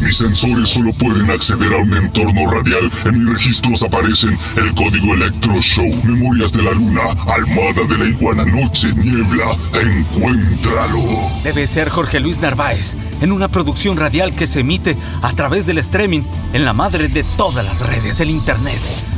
Mis sensores solo pueden acceder a un entorno radial. En mis registros aparecen el código Electro Show, Memorias de la Luna, Almada de la Iguana, Noche, Niebla. Encuéntralo. Debe ser Jorge Luis Narváez, en una producción radial que se emite a través del streaming en la madre de todas las redes, el Internet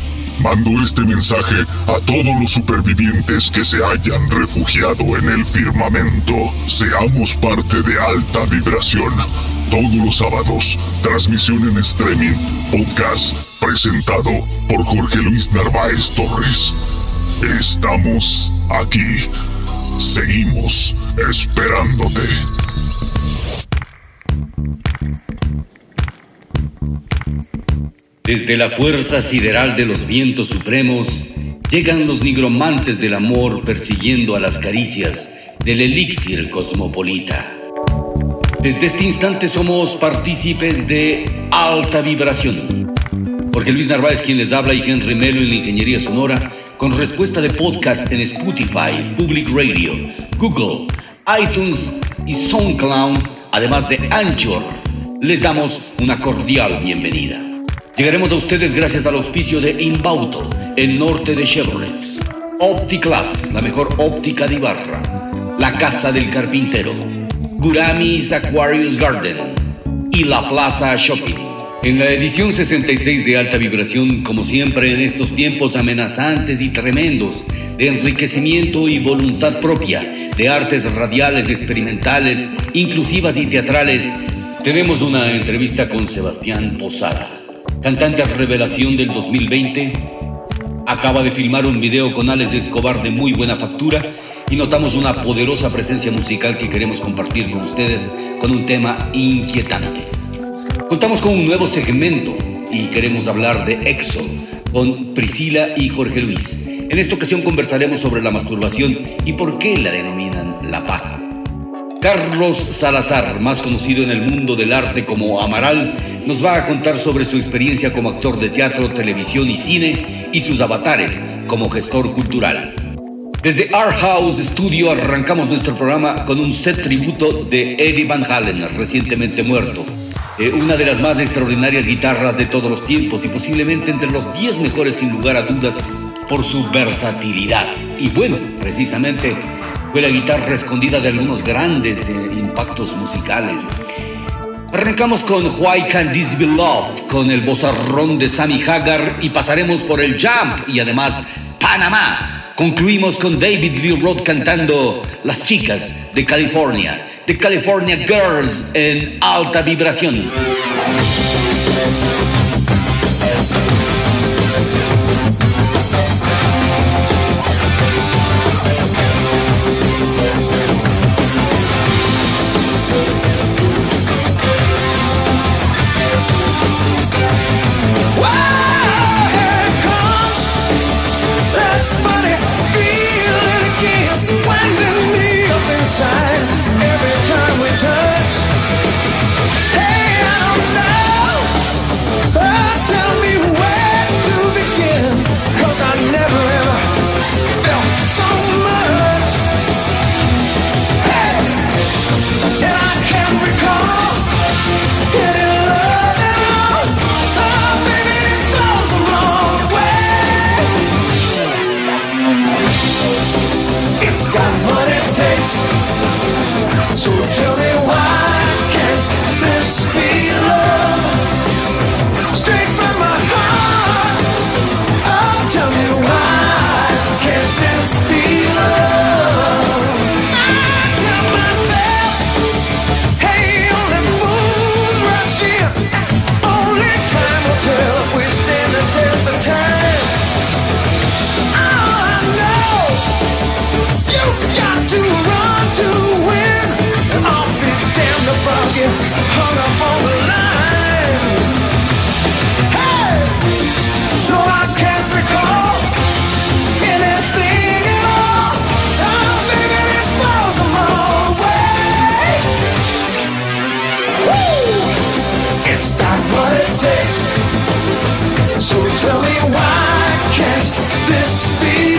Mando este mensaje a todos los supervivientes que se hayan refugiado en el firmamento. Seamos parte de alta vibración. Todos los sábados, transmisión en streaming, podcast, presentado por Jorge Luis Narváez Torres. Estamos aquí. Seguimos esperándote. Desde la fuerza sideral de los vientos supremos, llegan los nigromantes del amor persiguiendo a las caricias del elixir cosmopolita. Desde este instante somos partícipes de alta vibración. Porque Luis Narváez quien les habla y Henry Melo en la ingeniería sonora, con respuesta de podcast en Spotify, Public Radio, Google, iTunes y SoundCloud, además de Anchor, les damos una cordial bienvenida. Llegaremos a ustedes gracias al auspicio de Inbauto, el norte de Chevrolet. OptiClass, la mejor óptica de Ibarra. La Casa del Carpintero. Guramis Aquarius Garden. Y La Plaza Shopping. En la edición 66 de Alta Vibración, como siempre en estos tiempos amenazantes y tremendos, de enriquecimiento y voluntad propia, de artes radiales, experimentales, inclusivas y teatrales, tenemos una entrevista con Sebastián Posada cantante revelación del 2020, acaba de filmar un video con Alex Escobar de muy buena factura y notamos una poderosa presencia musical que queremos compartir con ustedes con un tema inquietante. Contamos con un nuevo segmento y queremos hablar de EXO con Priscila y Jorge Luis. En esta ocasión conversaremos sobre la masturbación y por qué la denominan la paja. Carlos Salazar, más conocido en el mundo del arte como Amaral, nos va a contar sobre su experiencia como actor de teatro, televisión y cine y sus avatares como gestor cultural. Desde Art House Studio arrancamos nuestro programa con un set tributo de Eddie Van Halen, recientemente muerto. Eh, una de las más extraordinarias guitarras de todos los tiempos y posiblemente entre los 10 mejores sin lugar a dudas por su versatilidad. Y bueno, precisamente fue la guitarra escondida de algunos grandes eh, impactos musicales. Arrancamos con Why Can't This Be Love, con el bozarrón de Sammy Hagar y pasaremos por el Jump y además Panamá. Concluimos con David Lee Roth cantando Las chicas de California, de California Girls en alta vibración. So tell feel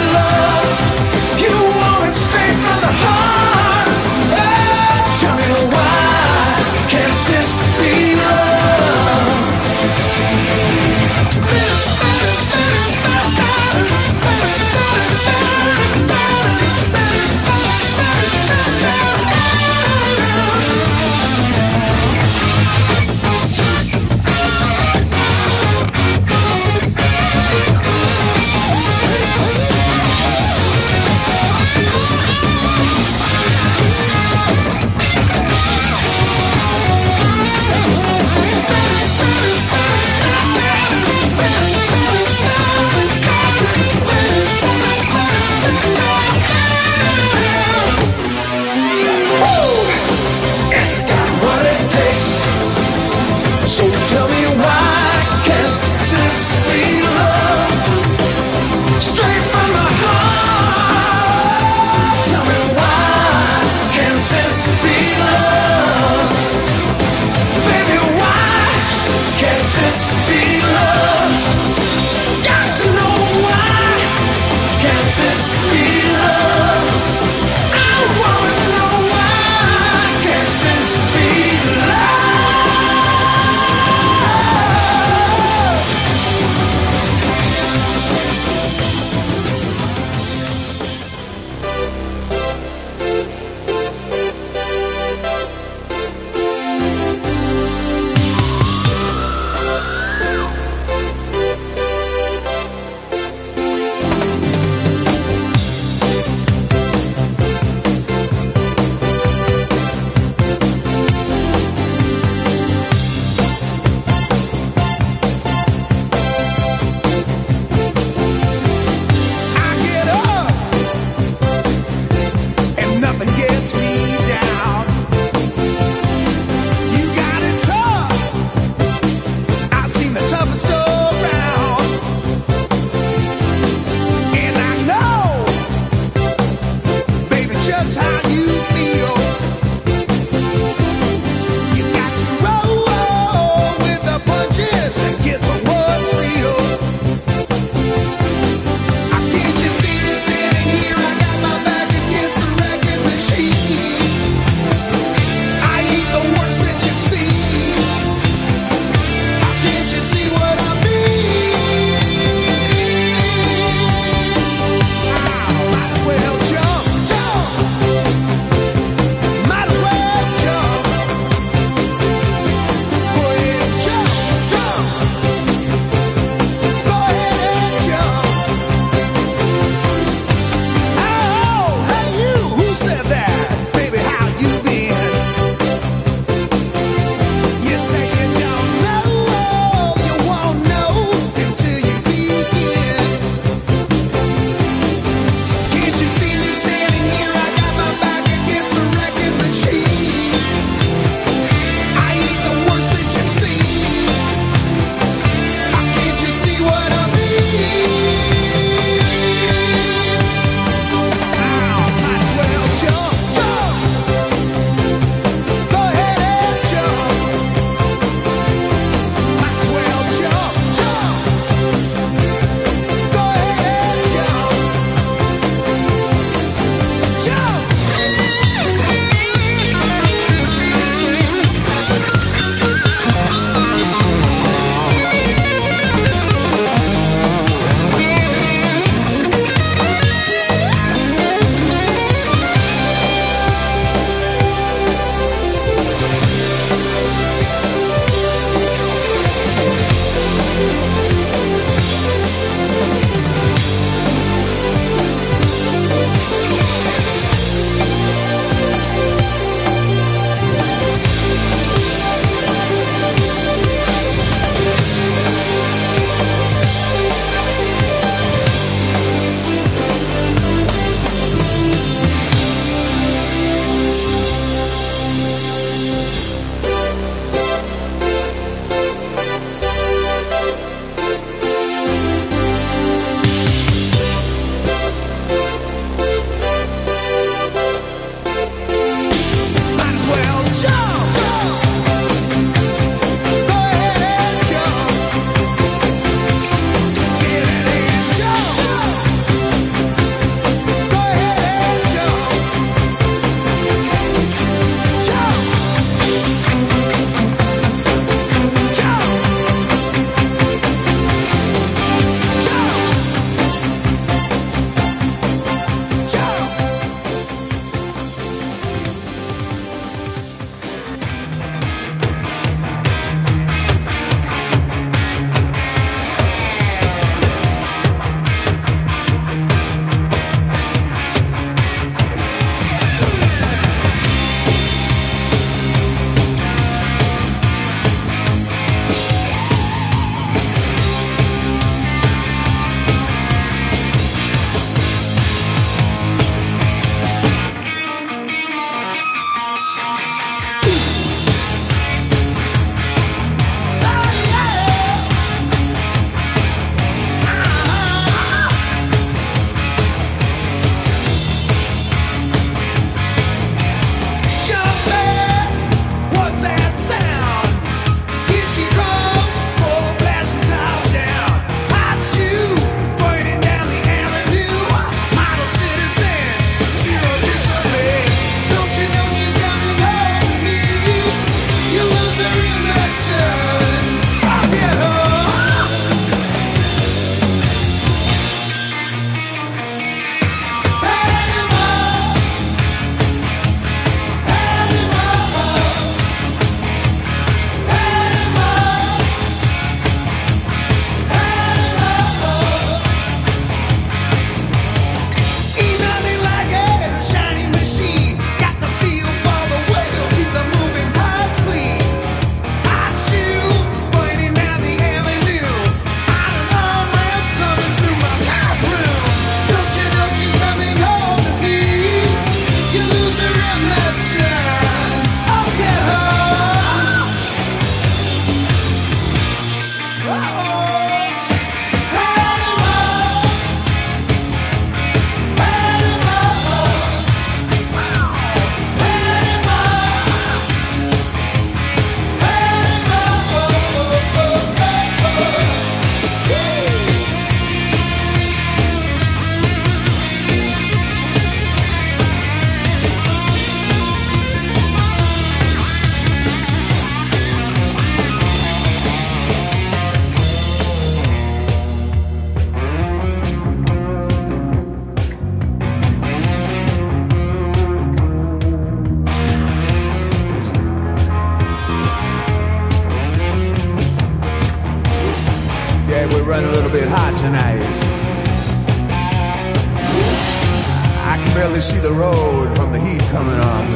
barely see the road from the heat coming off.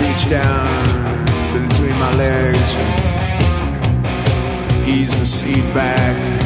Reach down between my legs, ease the seat back.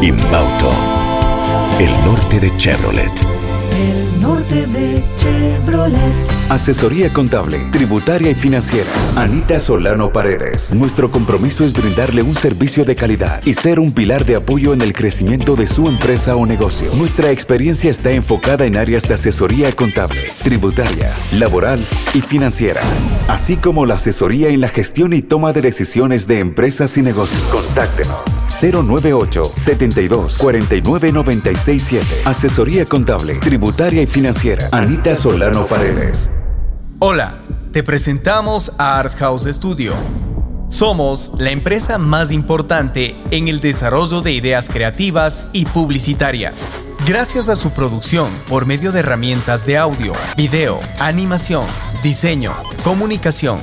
Inbauto. El norte de Chevrolet. El norte de Chevrolet. Asesoría contable, tributaria y financiera. Anita Solano Paredes. Nuestro compromiso es brindarle un servicio de calidad y ser un pilar de apoyo en el crecimiento de su empresa o negocio. Nuestra experiencia está enfocada en áreas de asesoría contable, tributaria, laboral y financiera así como la asesoría en la gestión y toma de decisiones de empresas y negocios. Contáctenos 098 72 49 967. Asesoría contable, tributaria y financiera. Anita Solano Paredes. Hola, te presentamos a Art House Studio. Somos la empresa más importante en el desarrollo de ideas creativas y publicitarias. Gracias a su producción por medio de herramientas de audio, video, animación, diseño, comunicación,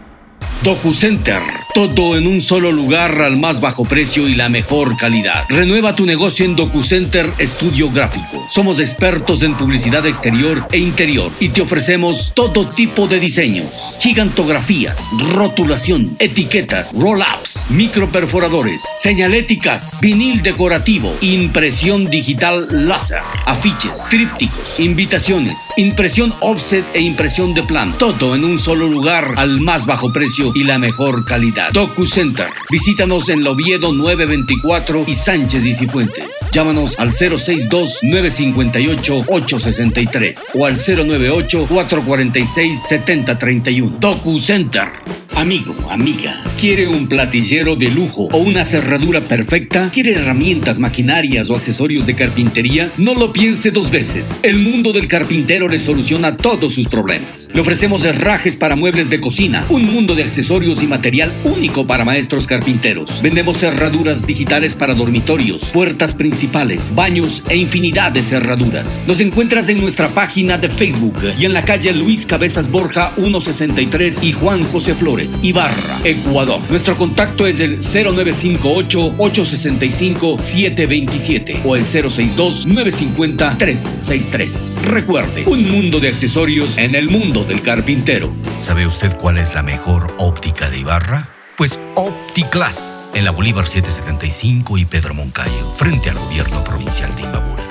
DocuCenter. Todo en un solo lugar al más bajo precio y la mejor calidad. Renueva tu negocio en DocuCenter Estudio Gráfico. Somos expertos en publicidad exterior e interior y te ofrecemos todo tipo de diseños. Gigantografías, rotulación, etiquetas, roll-ups, microperforadores, señaléticas, vinil decorativo, impresión digital láser, afiches, trípticos, invitaciones, impresión offset e impresión de plan. Todo en un solo lugar al más bajo precio y la mejor calidad. DocuCenter. Visítanos en Loviedo 924 y Sánchez y. Llámanos al 062-958-863 o al 098-446-7031. DocuCenter. Amigo, amiga, ¿quiere un platillero de lujo o una cerradura perfecta? ¿Quiere herramientas, maquinarias o accesorios de carpintería? No lo piense dos veces. El mundo del carpintero le soluciona todos sus problemas. Le ofrecemos herrajes para muebles de cocina, un mundo de accesorios y material único para maestros carpinteros. Vendemos cerraduras digitales para dormitorios, puertas principales, baños e infinidad de cerraduras. Nos encuentras en nuestra página de Facebook y en la calle Luis Cabezas Borja 163 y Juan José Flores. Ibarra, Ecuador. Nuestro contacto es el 0958-865-727 o el 062-950-363. Recuerde, un mundo de accesorios en el mundo del carpintero. ¿Sabe usted cuál es la mejor óptica de Ibarra? Pues OptiClass, en la Bolívar 775 y Pedro Moncayo, frente al gobierno provincial de Imbabura.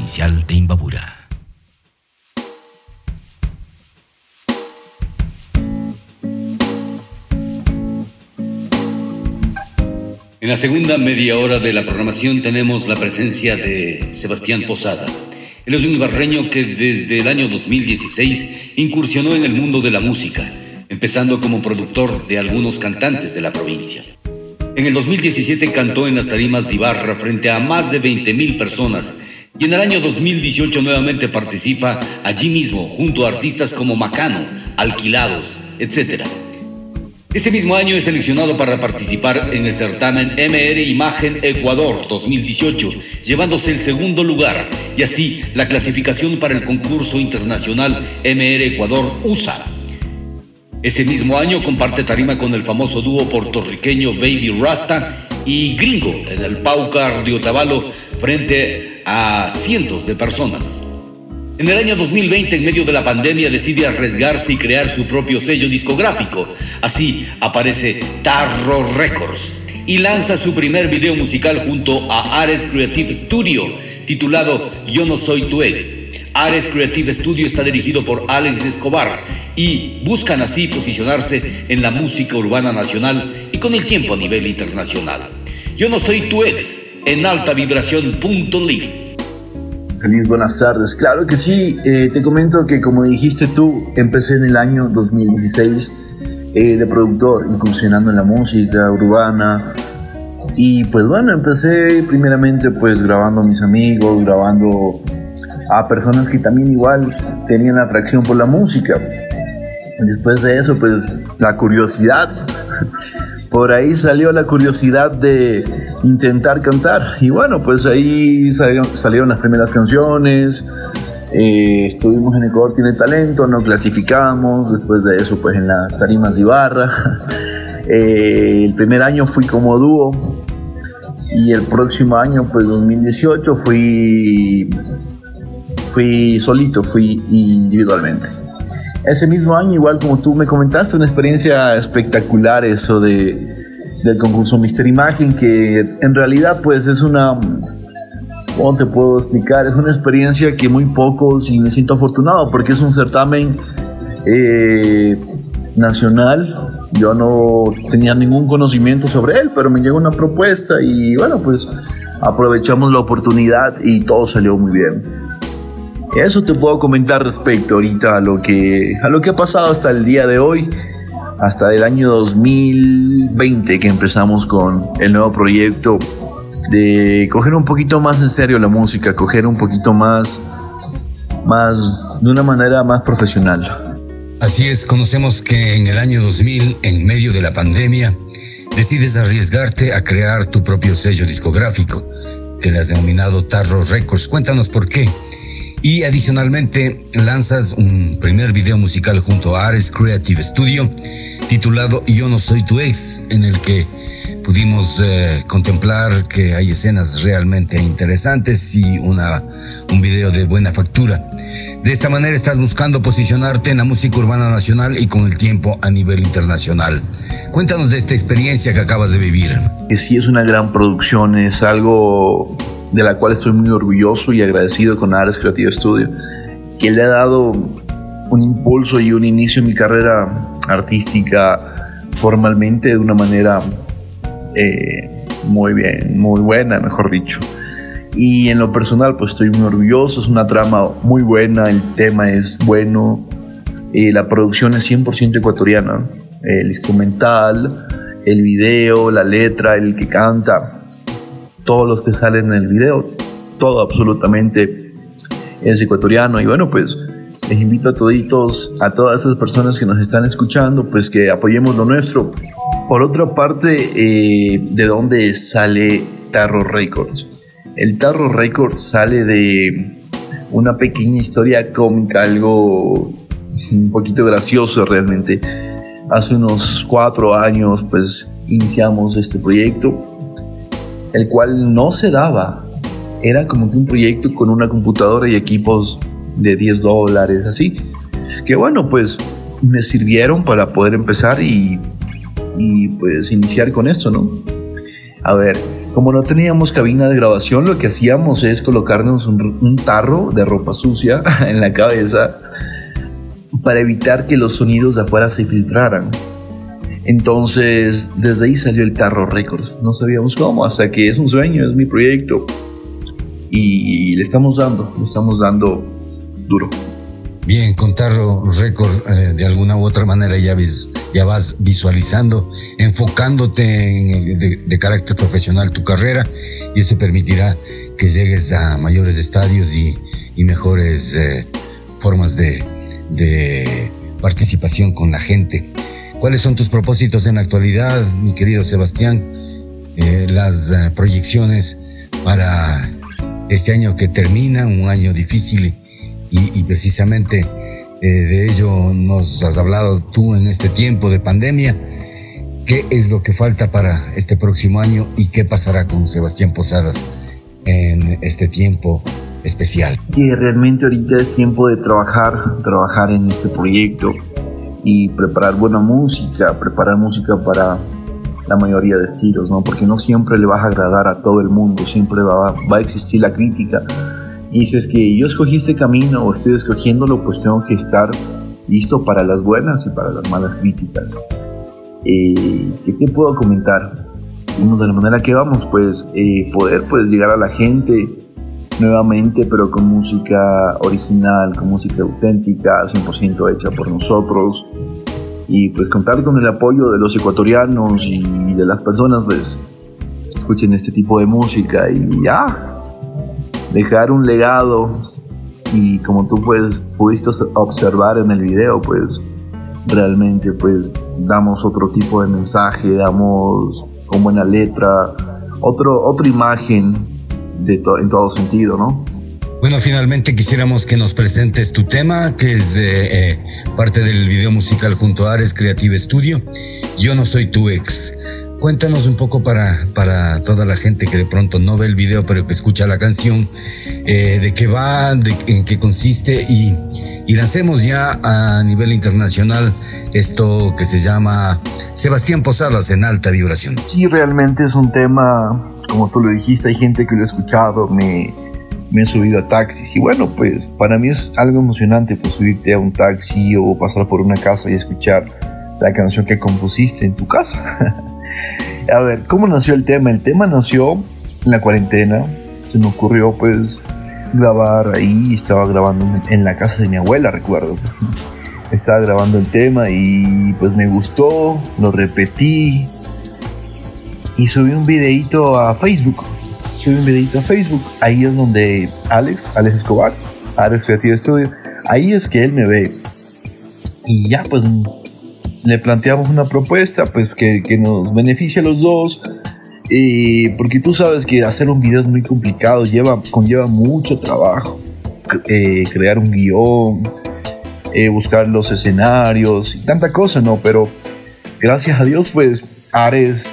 de Imbabura. En la segunda media hora de la programación tenemos la presencia de Sebastián Posada. Él es un ibarreño que desde el año 2016 incursionó en el mundo de la música, empezando como productor de algunos cantantes de la provincia. En el 2017 cantó en las tarimas de Ibarra frente a más de 20.000 personas y en el año 2018 nuevamente participa allí mismo junto a artistas como Macano, Alquilados, etc. Ese mismo año es seleccionado para participar en el certamen MR Imagen Ecuador 2018, llevándose el segundo lugar y así la clasificación para el concurso internacional MR Ecuador USA. Ese mismo año comparte tarima con el famoso dúo puertorriqueño Baby Rasta y Gringo en el Pau Cardio Otavalo frente a cientos de personas. En el año 2020, en medio de la pandemia, decide arriesgarse y crear su propio sello discográfico. Así aparece Tarro Records y lanza su primer video musical junto a Ares Creative Studio, titulado Yo no soy tu ex. Ares Creative Studio está dirigido por Alex Escobar y buscan así posicionarse en la música urbana nacional y con el tiempo a nivel internacional. Yo no soy tu ex en altavibración.live. Feliz buenas tardes. Claro que sí, eh, te comento que como dijiste tú, empecé en el año 2016 eh, de productor, incursionando en la música urbana. Y pues bueno, empecé primeramente pues grabando a mis amigos, grabando a personas que también igual tenían atracción por la música. Después de eso pues la curiosidad por ahí salió la curiosidad de intentar cantar. Y bueno, pues ahí salieron, las primeras canciones. Eh, estuvimos en Ecuador Tiene Talento, no clasificamos. Después de eso, pues en las tarimas de Ibarra. Eh, el primer año fui como dúo. Y el próximo año, pues 2018, fui, fui solito, fui individualmente. Ese mismo año, igual como tú me comentaste, una experiencia espectacular eso de, del concurso Mister Imagen, que en realidad pues es una, ¿cómo te puedo explicar? Es una experiencia que muy pocos, y me siento afortunado, porque es un certamen eh, nacional. Yo no tenía ningún conocimiento sobre él, pero me llegó una propuesta y bueno, pues aprovechamos la oportunidad y todo salió muy bien. Eso te puedo comentar respecto ahorita a lo que, a lo que ha pasado hasta el día de hoy, hasta el año 2020 que empezamos con el nuevo proyecto de coger un poquito más en serio la música, coger un poquito más, más de una manera más profesional. Así es, conocemos que en el año 2000, en medio de la pandemia, decides arriesgarte a crear tu propio sello discográfico, que le has denominado Tarro Records. Cuéntanos por qué. Y adicionalmente lanzas un primer video musical junto a Ares Creative Studio titulado Yo no soy tu ex, en el que pudimos eh, contemplar que hay escenas realmente interesantes y una, un video de buena factura. De esta manera estás buscando posicionarte en la música urbana nacional y con el tiempo a nivel internacional. Cuéntanos de esta experiencia que acabas de vivir. Que sí es una gran producción, es algo de la cual estoy muy orgulloso y agradecido con Ares Creative Studio, que le ha dado un impulso y un inicio en mi carrera artística formalmente de una manera eh, muy bien, muy buena, mejor dicho. Y en lo personal, pues estoy muy orgulloso, es una trama muy buena, el tema es bueno, eh, la producción es 100% ecuatoriana, el instrumental, el video, la letra, el que canta, todos los que salen en el video, todo absolutamente es ecuatoriano. Y bueno, pues les invito a toditos, a todas esas personas que nos están escuchando, pues que apoyemos lo nuestro. Por otra parte, eh, ¿de dónde sale Tarro Records? El Tarro Records sale de una pequeña historia cómica, algo un poquito gracioso realmente. Hace unos cuatro años, pues iniciamos este proyecto el cual no se daba. Era como que un proyecto con una computadora y equipos de 10 dólares, así. Que bueno, pues me sirvieron para poder empezar y, y pues iniciar con esto, ¿no? A ver, como no teníamos cabina de grabación, lo que hacíamos es colocarnos un, un tarro de ropa sucia en la cabeza para evitar que los sonidos de afuera se filtraran. Entonces, desde ahí salió el Tarro Records. No sabíamos cómo, hasta que es un sueño, es mi proyecto. Y le estamos dando, le estamos dando duro. Bien, con Tarro Records, eh, de alguna u otra manera ya, vas visualizando, enfocándote de, carácter profesional tu carrera y eso permitirá que llegues a mayores estadios y, mejores eh, formas de participación con la gente. ¿Cuáles son tus propósitos en la actualidad, mi querido Sebastián? Eh, las eh, proyecciones para este año que termina, un año difícil y, precisamente eh, de ello nos has hablado tú en este tiempo de pandemia. ¿Qué es lo que falta para este próximo año y qué pasará con Sebastián Posadas en este tiempo especial? Que realmente ahorita es tiempo de trabajar, trabajar en este proyecto y preparar buena música, preparar música para la mayoría de estilos, ¿no? Porque no siempre le vas a agradar a todo el mundo, siempre va, va a existir la crítica. Y si es que yo escogí este camino o estoy escogiéndolo, pues tengo que estar listo para las buenas y para las malas críticas. Eh, ¿Qué te puedo comentar? de la manera que vamos, pues eh, poder pues llegar a la gente nuevamente, pero con música original, con música auténtica, 100% hecha por nosotros. Y pues contar con el apoyo de los ecuatorianos y de las personas, pues, que escuchen este tipo de música y ya, dejar un legado. Y como tú pues pudiste observar en el video, pues realmente pues damos otro tipo de mensaje, damos con buena letra, otro, otra imagen de en todo sentido, ¿no? Bueno, finalmente quisiéramos que nos presentes tu tema, que es eh, parte del video musical junto a Ares Creative Studio. Yo no soy tu ex. Cuéntanos un poco para, para toda la gente que de pronto no ve el video, pero que escucha la canción, eh, de qué va, de en qué consiste y, y lancemos ya a nivel internacional esto que se llama Sebastián Posadas en alta vibración. Sí, realmente es un tema como tú lo dijiste, hay gente que lo ha escuchado, me, me he subido a taxis y bueno, pues para mí es algo emocionante pues subirte a un taxi o pasar por una casa y escuchar la canción que compusiste en tu casa. a ver, ¿cómo nació el tema? El tema nació en la cuarentena, se me ocurrió pues grabar ahí, estaba grabando en la casa de mi abuela, recuerdo. estaba grabando el tema y pues me gustó, lo repetí, y subí un videito a Facebook. Subí un videito a Facebook. Ahí es donde Alex, Alex Escobar, Alex Creative Studio, ahí es que él me ve. Y ya pues le planteamos una propuesta pues que, que nos beneficie a los dos. Eh, porque tú sabes que hacer un video es muy complicado, lleva, conlleva mucho trabajo. Eh, crear un guion, eh, buscar los escenarios y tanta cosa, ¿no? Pero gracias a Dios pues Ares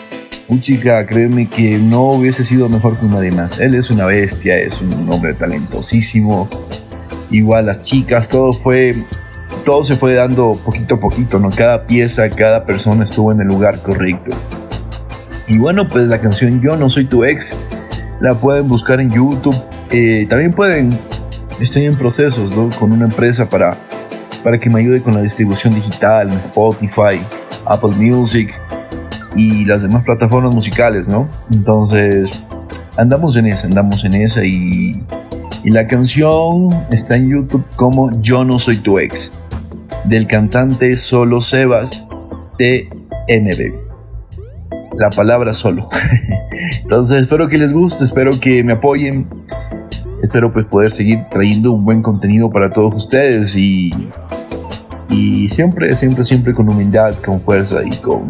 un chica, créeme que no hubiese sido mejor que nadie más. Él es una bestia, es un hombre talentosísimo. Igual las chicas, todo fue, todo se fue dando poquito a poquito, ¿no? Cada pieza, cada persona estuvo en el lugar correcto. Y bueno, pues la canción Yo no soy tu ex, la pueden buscar en YouTube. Eh, también pueden, estoy en procesos. Con una empresa para, para que me ayude con la distribución digital, Spotify, Apple Music y las demás plataformas musicales, ¿no? Entonces, andamos en esa, andamos en esa y, y la canción está en YouTube como Yo no soy tu ex, del cantante Solo Sebas TMB. La palabra solo. Entonces, espero que les guste, espero que me apoyen. Espero pues poder seguir trayendo un buen contenido para todos ustedes y, y siempre, siempre, siempre con humildad, con fuerza y con,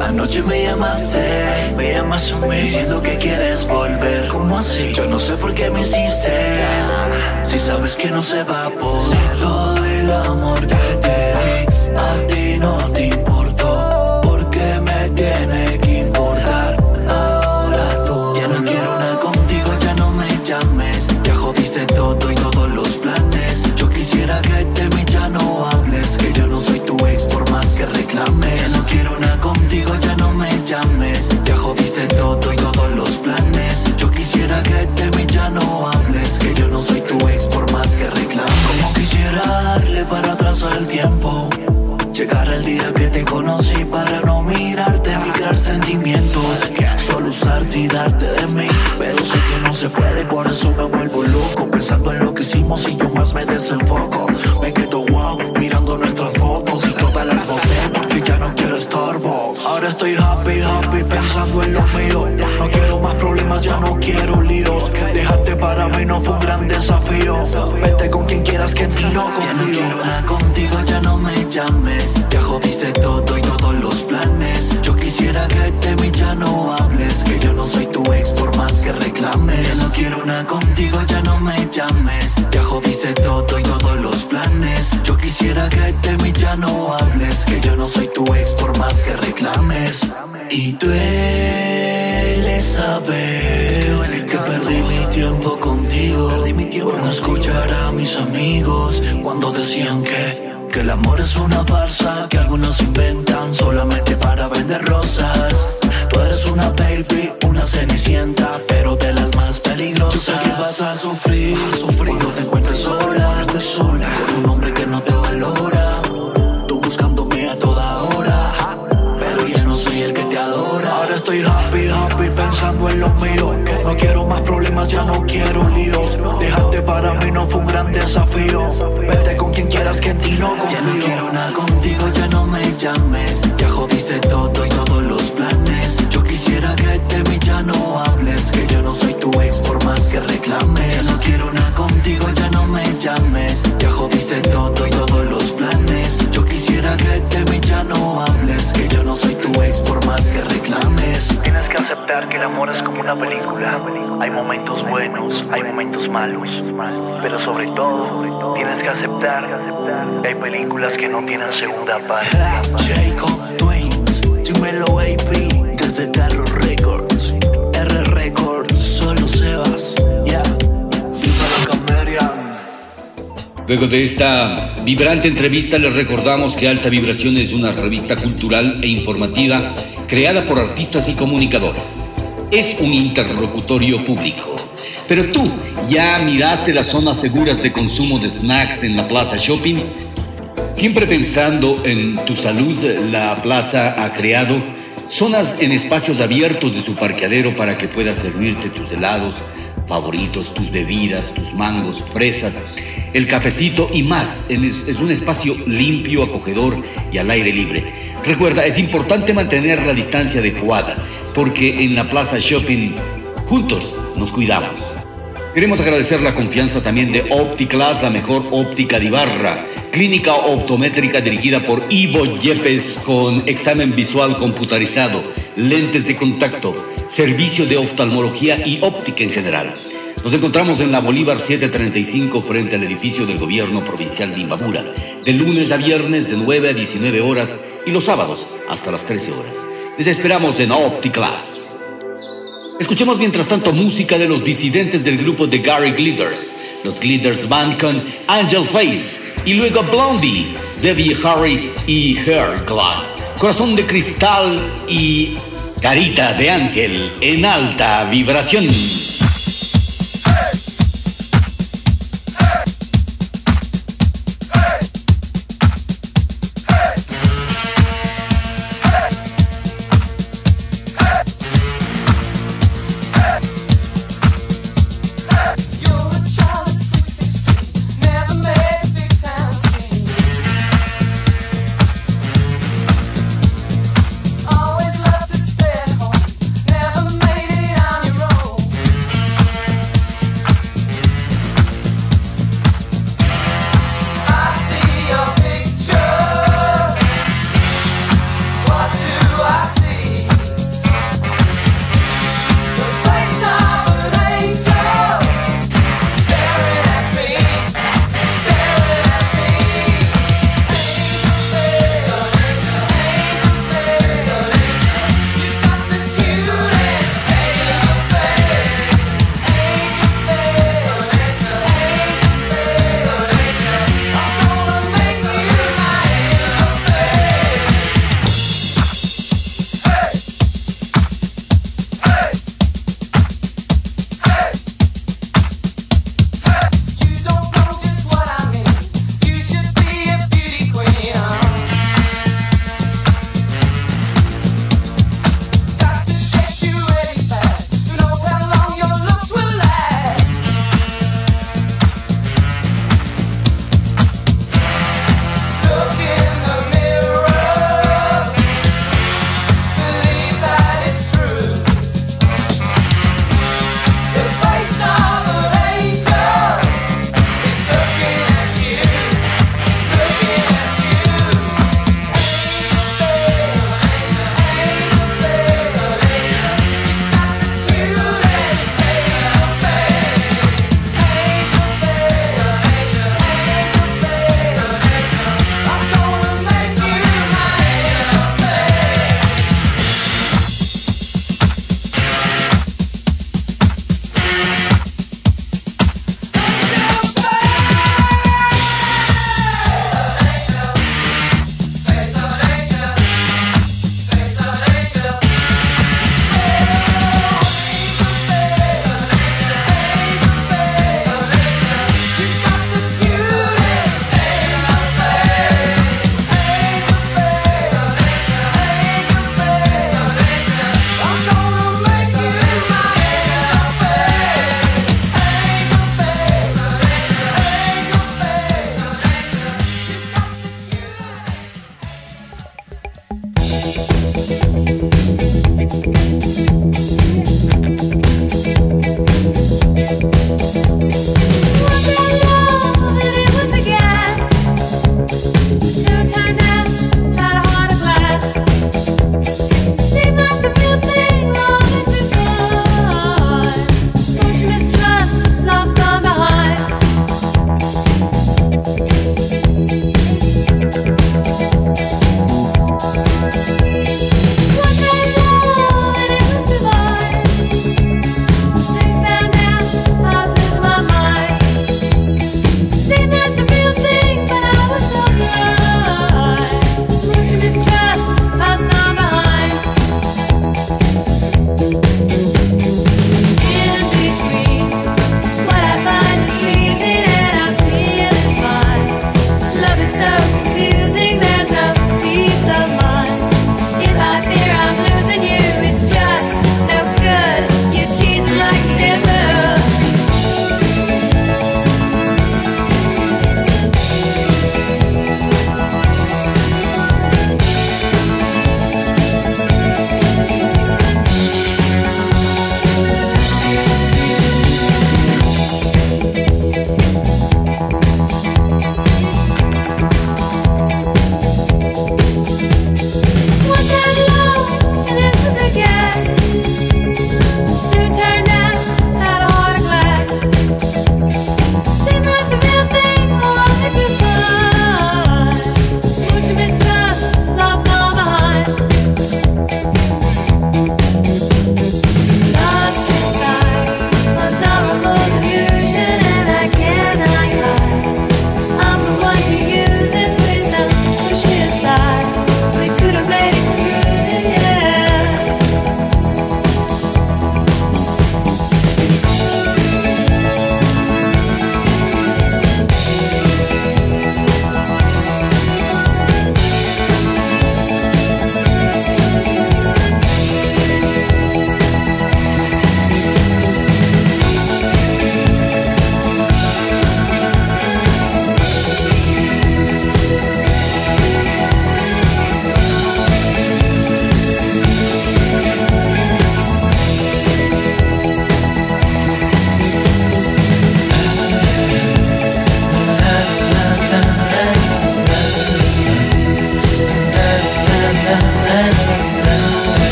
Anoche me llamaste, me llamas a mí diciendo que quieres volver. ¿Cómo así? Yo no sé por qué me hiciste. Si sabes que no se va por todo el amor que te di, a ti llames. Ya jodiste todo y todos los planes. Yo quisiera que de mí ya no hables, que yo no soy tu ex por más que reclames. Como quisiera darle para atrás al tiempo. Llegar el día que te conocí para no mirarte, migrar sentimientos. Solo usarte y darte de mí. Pero sé que no se puede, por eso me vuelvo loco. Pensando en lo que hicimos y yo más me desenfoco. Ahora estoy happy, happy, pensando en lo mío. No quiero más problemas, ya no quiero líos. Dejarte para mí no fue un gran desafío. Vete con quien quieras que en ti no confío. Ya no quiero nada contigo, ya no me llames. Ya jodiste todo y planes. Que de mí ya no hables. Que yo no soy tu ex por más que reclames. Ya no quiero nada contigo, ya no me llames. Ya jodiste todo y todos los planes. Yo quisiera que de mí ya no hables. Que yo no soy tu ex por más que reclames. Y duele saber que perdí mi tiempo contigo. Por no escuchar a mis amigos cuando decían que. Que el amor es una farsa que algunos inventan solamente para vender rosas. Tú eres una baby, una cenicienta, pero de las más peligrosas. Yo sé que vas a sufrir, sufrir cuando te encuentres sola, estés sola, con un hombre que no te valora. Tú buscándome a toda hora, pero ya no happy, happy pensando en lo mío. No quiero más problemas, ya no quiero líos. Dejarte para mí no fue un gran desafío. Vete con quien quieras que en ti no confío. Ya no quiero nada contigo, ya no me llames. Ya jodiste todo y todos los planes. Yo quisiera que de mí ya no hables. Que yo no soy tu ex por más que reclames. Ya no quiero nada contigo, ya no me llames. Ya jodiste todo y todos los planes. Yo quisiera que de mí ya no hables. Que yo no soy tu ex por más que reclames. Tienes que aceptar que el amor es como una película. Hay momentos buenos, hay momentos malos. Pero sobre todo, tienes que aceptar que hay películas que no tienen segunda parte. Jacob Twins, dímelo AP, desde Terror Records, R Records, solo Sebas, ya. Luego de esta vibrante entrevista les recordamos que Alta Vibración es una revista cultural e informativa creada por artistas y comunicadores. Es un interlocutorio público. Pero tú, ¿ya miraste las zonas seguras de consumo de snacks en la Plaza Shopping? Siempre pensando en tu salud, la plaza ha creado zonas en espacios abiertos de su parqueadero para que puedas servirte tus helados favoritos, tus bebidas, tus mangos, fresas, el cafecito y más. Es un espacio limpio, acogedor y al aire libre. Recuerda, es importante mantener la distancia adecuada porque en la Plaza Shopping juntos nos cuidamos. Queremos agradecer la confianza también de OptiClass, la mejor óptica de Ibarra, clínica optométrica dirigida por Ivo Yepes con examen visual computarizado, lentes de contacto, servicio de oftalmología y óptica en general. Nos encontramos en la Bolívar 735 frente al edificio del gobierno provincial de Imbabura, de lunes a viernes de 9 a 19 horas y los sábados hasta las 13 horas. Les esperamos en OptiClass. Escuchemos mientras tanto música de los disidentes del grupo de Gary Glitters, los Glitters Band con Angel Face y luego Blondie, Debbie Harry y Hair Glass, Corazón de Cristal y Carita de Ángel en alta vibración.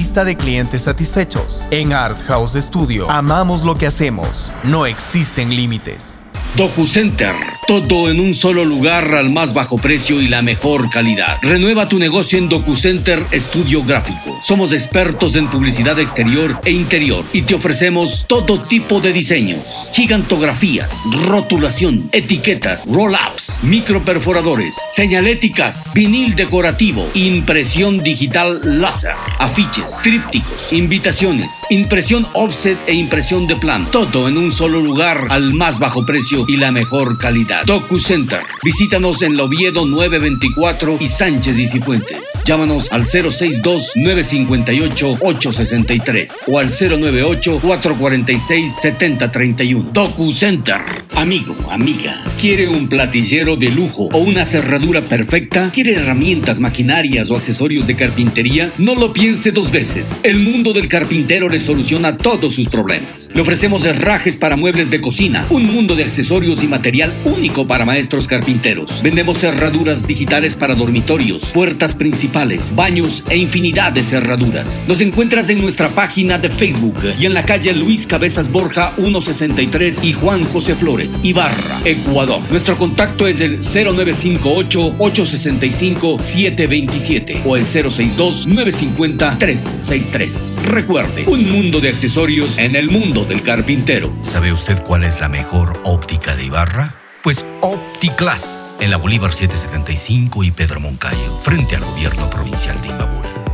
de clientes satisfechos. En Art House Studio amamos lo que hacemos. No existen límites. DocuCenter, todo en un solo lugar al más bajo precio y la mejor calidad. Renueva tu negocio en DocuCenter Estudio Gráfico. Somos expertos en publicidad exterior e interior y te ofrecemos todo tipo de diseños, gigantografías, rotulación, etiquetas, roll-ups, microperforadores, señaléticas, vinil decorativo, impresión digital láser, afiches, trípticos, invitaciones, impresión offset e impresión de plan. Todo en un solo lugar al más bajo precio y la mejor calidad. DocuCenter. Visítanos en Loviedo 924 y Sánchez y Cifuentes. Llámanos al 062-958-863 o al 098-446-7031. DocuCenter. Amigo, amiga, ¿quiere un de lujo o una cerradura perfecta? ¿Quiere herramientas, maquinarias o accesorios de carpintería? No lo piense dos veces. El mundo del carpintero le soluciona todos sus problemas. Le ofrecemos herrajes para muebles de cocina, un mundo de accesorios y material único para maestros carpinteros. Vendemos cerraduras digitales para dormitorios, puertas principales, baños e infinidad de cerraduras. Nos encuentras en nuestra página de Facebook y en la calle Luis Cabezas Borja 163 y Juan José Flores, Ibarra, Ecuador. Nuestro contacto es el 0958-865-727 o el 062-950-363. Recuerde, un mundo de accesorios en el mundo del carpintero. ¿Sabe usted cuál es la mejor óptica de Ibarra? Pues OptiClass, en la Bolívar 775 y Pedro Moncayo, frente al gobierno provincial de Imbabura.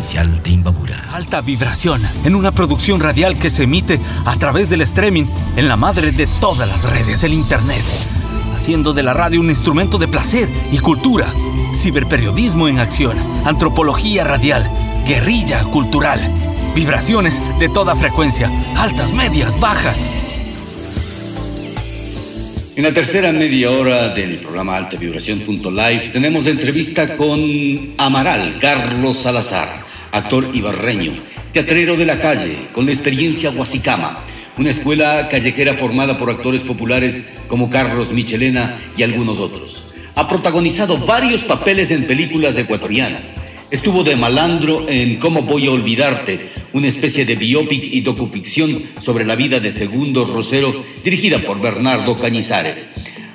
de Imbabura. Alta vibración en una producción radial que se emite a través del streaming en la madre de todas las redes, el Internet. Haciendo de la radio un instrumento de placer y cultura. Ciberperiodismo en acción, antropología radial, guerrilla cultural. Vibraciones de toda frecuencia, altas, medias, bajas. En la tercera media hora del programa Alta Vibración.live tenemos la entrevista con Amaral Carlos Salazar, actor ibarreño, teatrero de la calle, con la experiencia Guasicama, una escuela callejera formada por actores populares como Carlos Michelena y algunos otros. Ha protagonizado varios papeles en películas ecuatorianas. Estuvo de malandro en Cómo voy a olvidarte, una especie de biopic y docuficción sobre la vida de Segundo Rosero, dirigida por Bernardo Cañizares.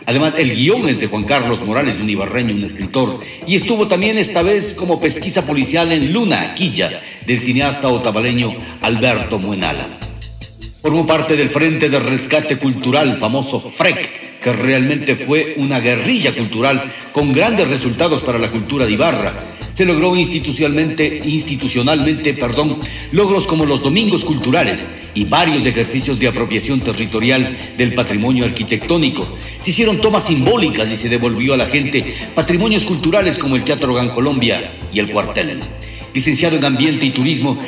Además, el guion es de Juan Carlos Morales, un ibarreño, un escritor, y estuvo también esta vez como pesquisa policial en Luna, Quilla, del cineasta otavaleño Alberto Muenala. Formó parte del Frente de Rescate Cultural, famoso FREC, que realmente fue una guerrilla cultural con grandes resultados para la cultura de Ibarra se logró institucionalmente, institucionalmente perdón, logros como los domingos culturales y varios ejercicios de apropiación territorial del patrimonio arquitectónico. Se hicieron tomas simbólicas y se devolvió a la gente patrimonios culturales como el Teatro Gran Colombia y el Cuartel. Licenciado en Ambiente y Turismo,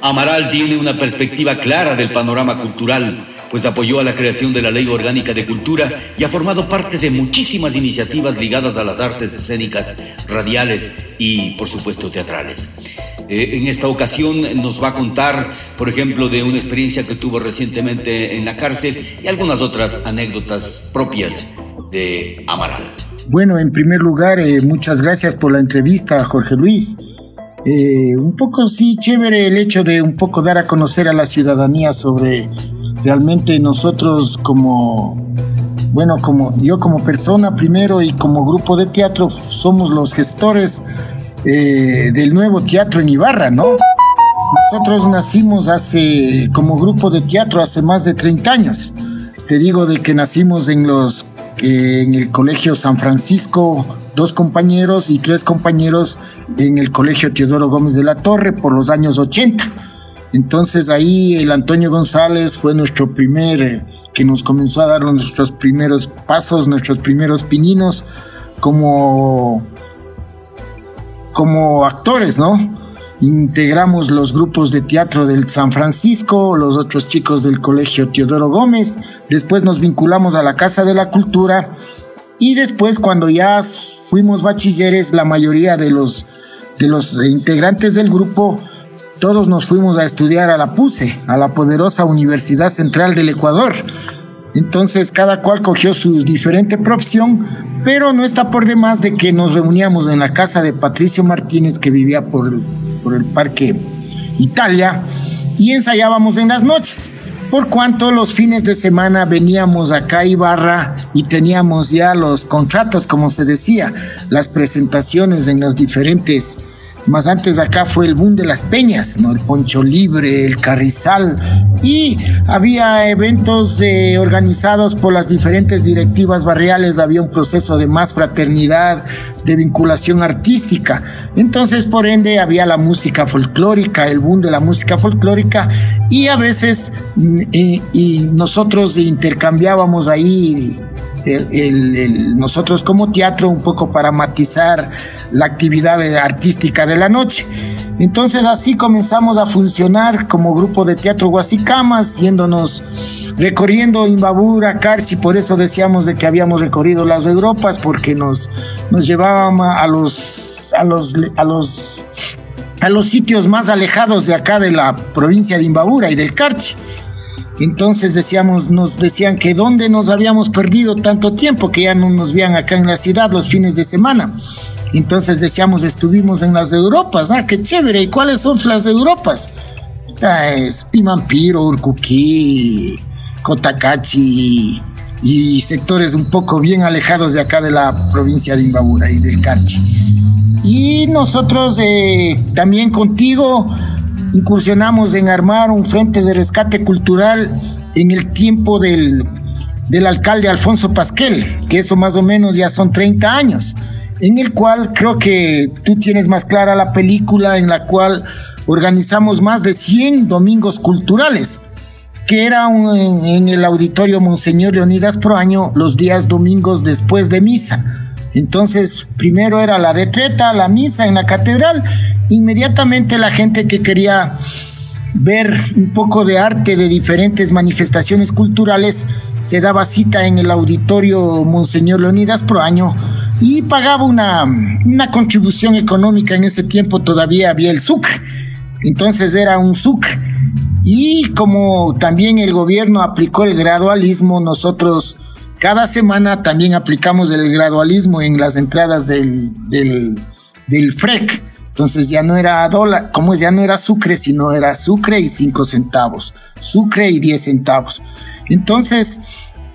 Amaral tiene una perspectiva clara del panorama cultural pues apoyó a la creación de la Ley Orgánica de Cultura y ha formado parte de muchísimas iniciativas ligadas a las artes escénicas, radiales y, por supuesto, teatrales. Eh, en esta ocasión nos va a contar, por ejemplo, de una experiencia que tuvo recientemente en la cárcel y algunas otras anécdotas propias de Amaral. Bueno, en primer lugar, eh, muchas gracias por la entrevista, Jorge Luis. Eh, un poco sí, chévere el hecho de un poco dar a conocer a la ciudadanía sobre realmente nosotros como, bueno, como yo como persona primero y como grupo de teatro somos los gestores eh, del nuevo teatro en Ibarra, ¿no? Nosotros nacimos hace, como grupo de teatro hace más de 30 años. Te digo de que nacimos en los en el Colegio San Francisco, dos compañeros y tres compañeros en el Colegio Teodoro Gómez de la Torre por los años 80 entonces ahí el Antonio González fue nuestro primer, eh, que nos comenzó a dar nuestros primeros pasos, nuestros primeros pininos como, como actores, ¿no? Integramos los grupos de teatro del San Francisco, los otros chicos del Colegio Teodoro Gómez, después nos vinculamos a la Casa de la Cultura y después cuando ya fuimos bachilleres, la mayoría de los, de los integrantes del grupo todos nos fuimos a estudiar a la PUSE, a la poderosa Universidad Central del Ecuador. Entonces cada cual cogió su diferente profesión, pero no está por demás de que nos reuníamos en la casa de Patricio Martínez que vivía por, por el Parque Italia y ensayábamos en las noches. Por cuanto los fines de semana veníamos acá a Ibarra y teníamos ya los contratos, como se decía, las presentaciones en los diferentes más antes acá fue el boom de las peñas, ¿no? El Poncho Libre, el Carrizal. Y había eventos eh, organizados por las diferentes directivas barriales, había un proceso de más fraternidad, de vinculación artística. Entonces, por ende, había la música folclórica, el boom de la música folclórica. Y a veces mm, y nosotros intercambiábamos ahí nosotros como teatro un poco para matizar la actividad artística de la noche. Entonces así comenzamos a funcionar como grupo de teatro Guasicamas, yéndonos recorriendo Imbabura, Carci, por eso decíamos de que habíamos recorrido las Europas, porque nos, nos llevaban a los, a los, a los, a los sitios más alejados de acá de la provincia de Imbabura y del Carchi. Entonces decíamos, nos decían que dónde nos habíamos perdido tanto tiempo que ya no nos veían acá en la ciudad los fines de semana. Entonces decíamos, estuvimos en las Europas, ah, qué chévere, ¿y cuáles son las Europas? Es Pimampiro, Urcuquí, Cotacachi y sectores un poco bien alejados de acá de la provincia de Imbabura y del Carchi. Y nosotros eh, también contigo incursionamos en armar un frente de rescate cultural en el tiempo del, del alcalde Alfonso Pasquel, que eso más o menos ya son 30 años, en el cual creo que tú tienes más clara la película en la cual organizamos más de 100 domingos culturales, que era en el auditorio Monseñor Leonidas Proaño los días domingos después de misa entonces, primero era la retreta, la misa en la catedral. Inmediatamente la gente que quería ver un poco de arte de diferentes manifestaciones culturales se daba cita en el auditorio Monseñor Leonidas Proaño y pagaba una, una contribución económica. En ese tiempo todavía había el sucre. Entonces era un sucre. Y como también el gobierno aplicó el gradualismo, nosotros cada semana también aplicamos el gradualismo en las entradas del, del, FREC, Entonces ya no era dólar, como ya no era sucre, sino era sucre y cinco centavos, sucre y 10 centavos. Entonces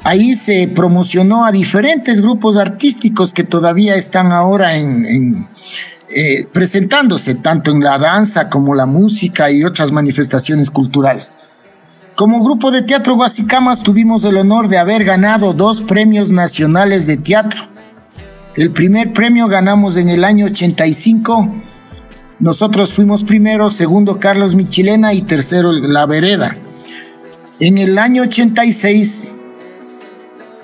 ahí se promocionó a diferentes grupos artísticos que todavía están ahora en, eh, presentándose, tanto en la danza como la música y otras manifestaciones culturales. Como grupo de teatro Guasicamas tuvimos el honor de haber ganado dos premios nacionales de teatro. El primer premio ganamos en el año 85 nosotros fuimos primero, segundo Carlos Michilena y tercero La Vereda. En el año 86,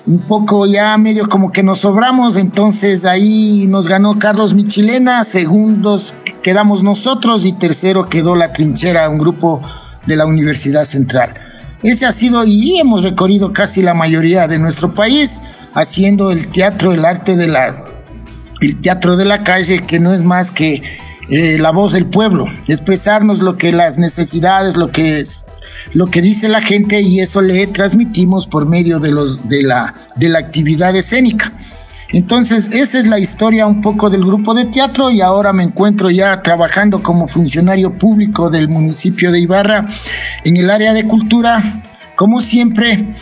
un poco ya medio como que nos sobramos, entonces ahí nos ganó Carlos Michilena, segundos quedamos nosotros y tercero quedó La Trinchera, un grupo de la Universidad Central. Ese ha sido y hemos recorrido casi la mayoría de nuestro país haciendo el teatro, el arte de la el teatro de la calle que no es más que eh, la voz del pueblo, expresarnos lo que las necesidades, lo que es, lo que dice la gente y eso le transmitimos por medio de los de la de la actividad escénica. Entonces, esa es la historia un poco del grupo de teatro y ahora me encuentro ya trabajando como funcionario público del municipio de Ibarra en el área de cultura, como siempre,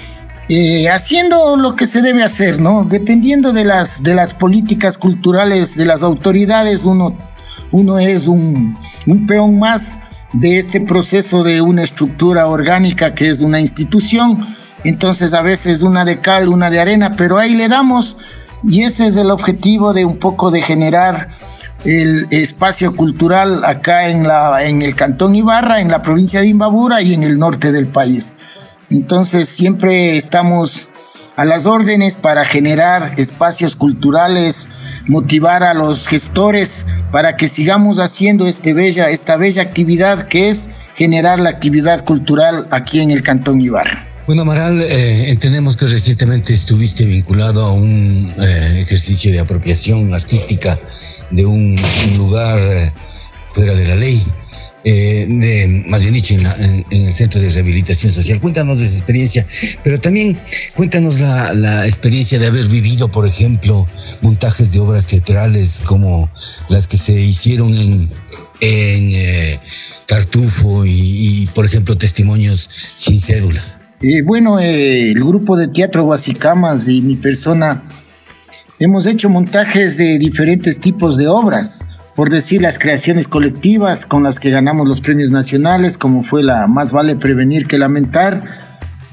eh, haciendo lo que se debe hacer, ¿no? Dependiendo de las, de las políticas culturales de las autoridades, uno uno es un, peón más de este proceso de una estructura orgánica que es una institución. Entonces a veces una de cal, una de arena, pero ahí le damos y ese es el objetivo de un poco de generar el espacio cultural acá en, la, en el Cantón Ibarra, en la provincia de Imbabura y en el norte del país. Entonces siempre estamos a las órdenes para generar espacios culturales, motivar a los gestores para que sigamos haciendo este bella, esta bella actividad que es generar la actividad cultural aquí en el Cantón Ibarra. Bueno, Amaral, eh, entendemos que recientemente estuviste vinculado a un eh, ejercicio de apropiación artística de un, lugar eh, fuera de la ley. De, más bien dicho, en, el Centro de Rehabilitación Social. Cuéntanos de esa experiencia, pero también cuéntanos la, experiencia de haber vivido, por ejemplo, montajes de obras teatrales como las que se hicieron en, en Tartufo y, por ejemplo, testimonios sin cédula. Eh, bueno, el grupo de teatro Guasicamas y mi persona hemos hecho montajes de diferentes tipos de obras por decir las creaciones colectivas con las que ganamos los premios nacionales, como fue la Más vale prevenir que lamentar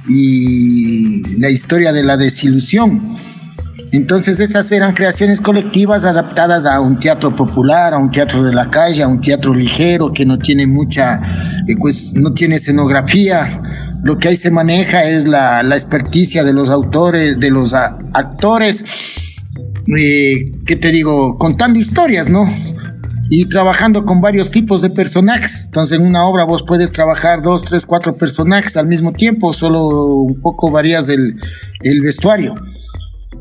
y la historia de la desilusión. Entonces esas eran creaciones colectivas adaptadas a un teatro popular, a un teatro de la calle, a un teatro ligero que no tiene mucha, eh, pues no tiene escenografía. Lo que ahí se maneja es la, la experticia de los autores, de los actores, eh, ¿qué te digo? Contando historias, ¿no? y trabajando con varios tipos de personajes. Entonces en una obra vos puedes trabajar dos, tres, cuatro personajes al mismo tiempo, solo un poco varías el, el vestuario.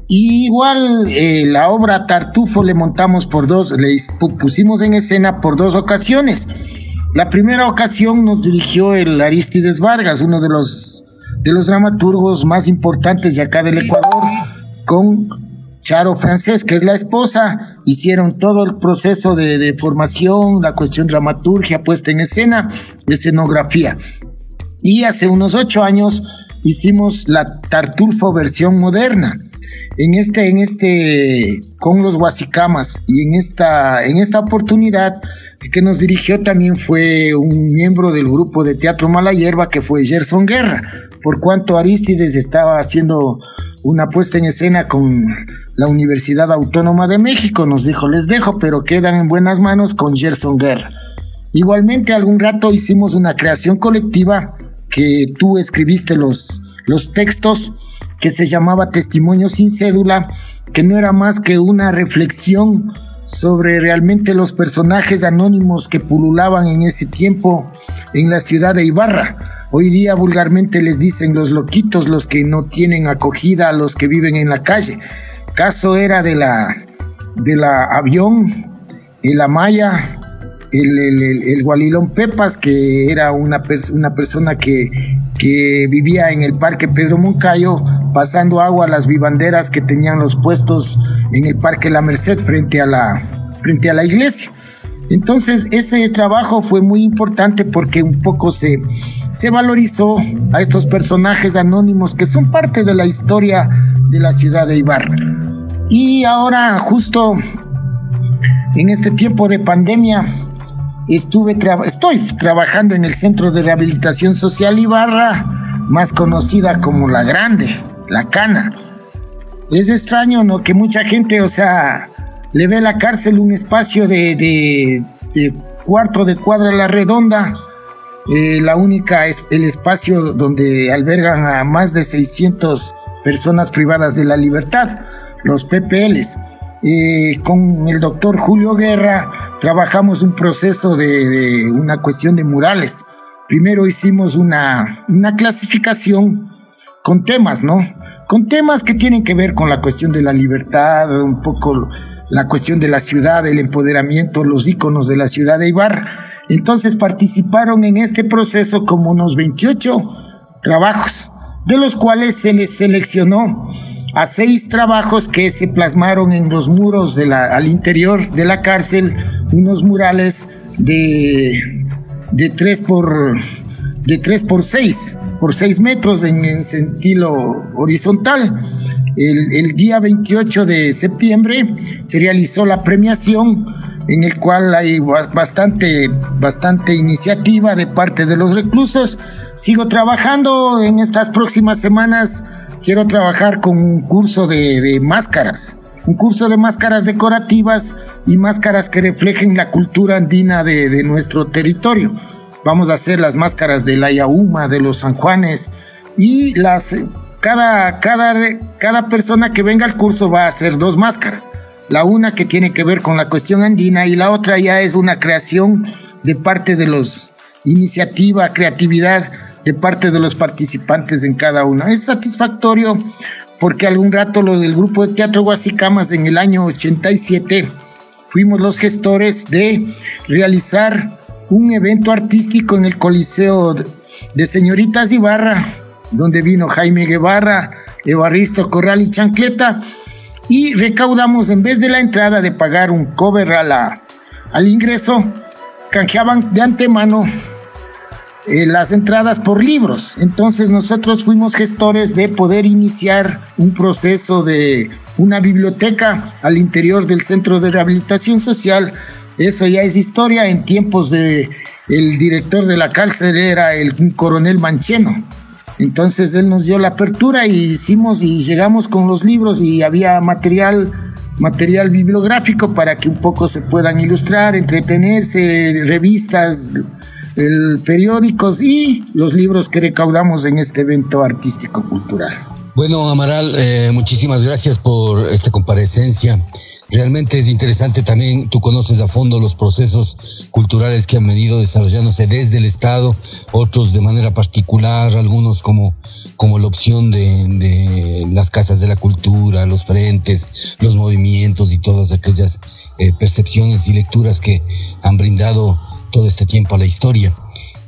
igual eh, la obra Tartufo le montamos por dos, le pusimos en escena por dos ocasiones. La primera ocasión nos dirigió el Aristides Vargas, uno de los, de los dramaturgos más importantes de acá del Ecuador, con Charo Francés, que es la esposa, hicieron todo el proceso de, formación, la cuestión dramaturgia, puesta en escena, escenografía. Y hace unos ocho años hicimos la Tartulfo versión moderna. En este, en este, con los Guasicamas, y en esta, en esta oportunidad, que nos dirigió también fue un miembro del grupo de teatro Mala Hierba, que fue Gerson Guerra, por cuanto Aristides estaba haciendo una puesta en escena con la Universidad Autónoma de México. Nos dijo, les dejo, pero quedan en buenas manos con Gerson Guerra. Igualmente, algún rato hicimos una creación colectiva que tú escribiste los, los textos que se llamaba Testimonio sin cédula, que no era más que una reflexión sobre realmente los personajes anónimos que pululaban en ese tiempo en la ciudad de Ibarra. Hoy día vulgarmente les dicen los loquitos, los que no tienen acogida, los que viven en la calle caso era de la, de la avión, el Amaya, el, el, el, Gualilón Pepas, que era una, una persona que, que vivía en el Parque Pedro Moncayo, pasando agua a las vivanderas que tenían los puestos en el Parque La Merced frente a la, frente a la iglesia. Entonces ese trabajo fue muy importante porque un poco se, se valorizó a estos personajes anónimos que son parte de la historia de la ciudad de Ibarra. Y ahora justo en este tiempo de pandemia estuve estoy trabajando en el Centro de Rehabilitación Social Ibarra, más conocida como La Grande, La Cana. Es extraño, ¿no? Que mucha gente, o sea, le ve la cárcel un espacio de, cuarto de cuadra a la redonda. Eh, la única es el espacio donde albergan a más de 600 personas privadas de la libertad, los PPLs. Eh, con el doctor Julio Guerra trabajamos un proceso de, una cuestión de murales. Primero hicimos una, una clasificación con temas, ¿no? Con temas que tienen que ver con la cuestión de la libertad, un poco la cuestión de la ciudad, el empoderamiento, los íconos de la ciudad de Ibarra. Entonces participaron en este proceso como unos 28 trabajos, de los cuales se les seleccionó a seis trabajos que se plasmaron en los muros de la, al interior de la cárcel, unos murales de, de 3 por de 3 por 6 por 6 metros en, en sentido horizontal. El, día 28 de septiembre se realizó la premiación en el cual hay bastante, bastante iniciativa de parte de los reclusos. Sigo trabajando en estas próximas semanas. Quiero trabajar con un curso de, máscaras, un curso de máscaras decorativas y máscaras que reflejen la cultura andina de, nuestro territorio. Vamos a hacer las máscaras de la Yauma, de los San Juanes y las cada, cada, cada persona que venga al curso va a hacer dos máscaras. La una que tiene que ver con la cuestión andina y la otra ya es una creación de parte de los iniciativa, creatividad de parte de los participantes en cada una. Es satisfactorio porque algún rato lo del grupo de teatro Guasicamas en el año 87 fuimos los gestores de realizar un evento artístico en el Coliseo de Señoritas Ibarra donde vino Jaime Guevara, Evaristo Corral y Chancleta, y recaudamos, en vez de la entrada de pagar un cover a la, al ingreso, canjeaban de antemano eh, las entradas por libros. Entonces nosotros fuimos gestores de poder iniciar un proceso de una biblioteca al interior del Centro de Rehabilitación Social. Eso ya es historia. En tiempos de el director de la cárcel era el coronel Mancheno. Entonces él nos dio la apertura y hicimos y llegamos con los libros y había material material bibliográfico para que un poco se puedan ilustrar, entretenerse, revistas, periódicos y los libros que recaudamos en este evento artístico cultural. Bueno, Amaral, eh, muchísimas gracias por esta comparecencia. Realmente es interesante también, tú conoces a fondo los procesos culturales que han venido desarrollándose desde el Estado, otros de manera particular, algunos como, como la opción de, de las casas de la cultura, los frentes, los movimientos y todas aquellas eh, percepciones y lecturas que han brindado todo este tiempo a la historia.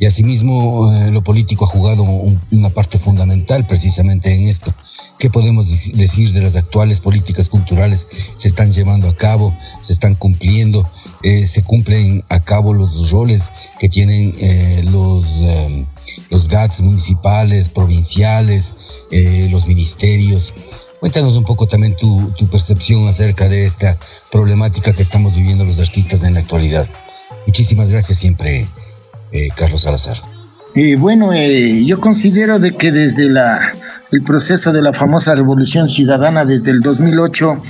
Y asimismo, eh, lo político ha jugado una parte fundamental precisamente en esto. ¿Qué podemos decir de las actuales políticas culturales? Se están llevando a cabo, se están cumpliendo, eh, se cumplen a cabo los roles que tienen eh, los, em, los GATS municipales, provinciales, los ministerios. Cuéntanos un poco también tu, tu percepción acerca de esta problemática que estamos viviendo los artistas en la actualidad. Muchísimas gracias siempre eh, Carlos Salazar? Eh, bueno, eh, yo considero de que desde la, el proceso de la famosa Revolución Ciudadana, desde el 2008,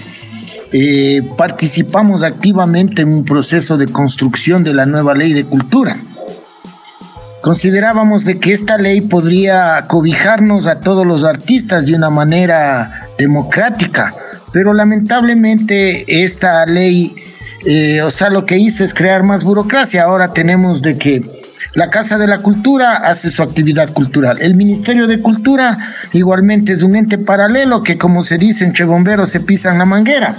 participamos activamente en un proceso de construcción de la nueva ley de cultura. Considerábamos de que esta ley podría cobijarnos a todos los artistas de una manera democrática, pero lamentablemente esta ley, o sea, lo que hizo es crear más burocracia. Ahora tenemos de que la Casa de la Cultura hace su actividad cultural. El Ministerio de Cultura igualmente es un ente paralelo que, como se dice entre bomberos, se pisan la manguera.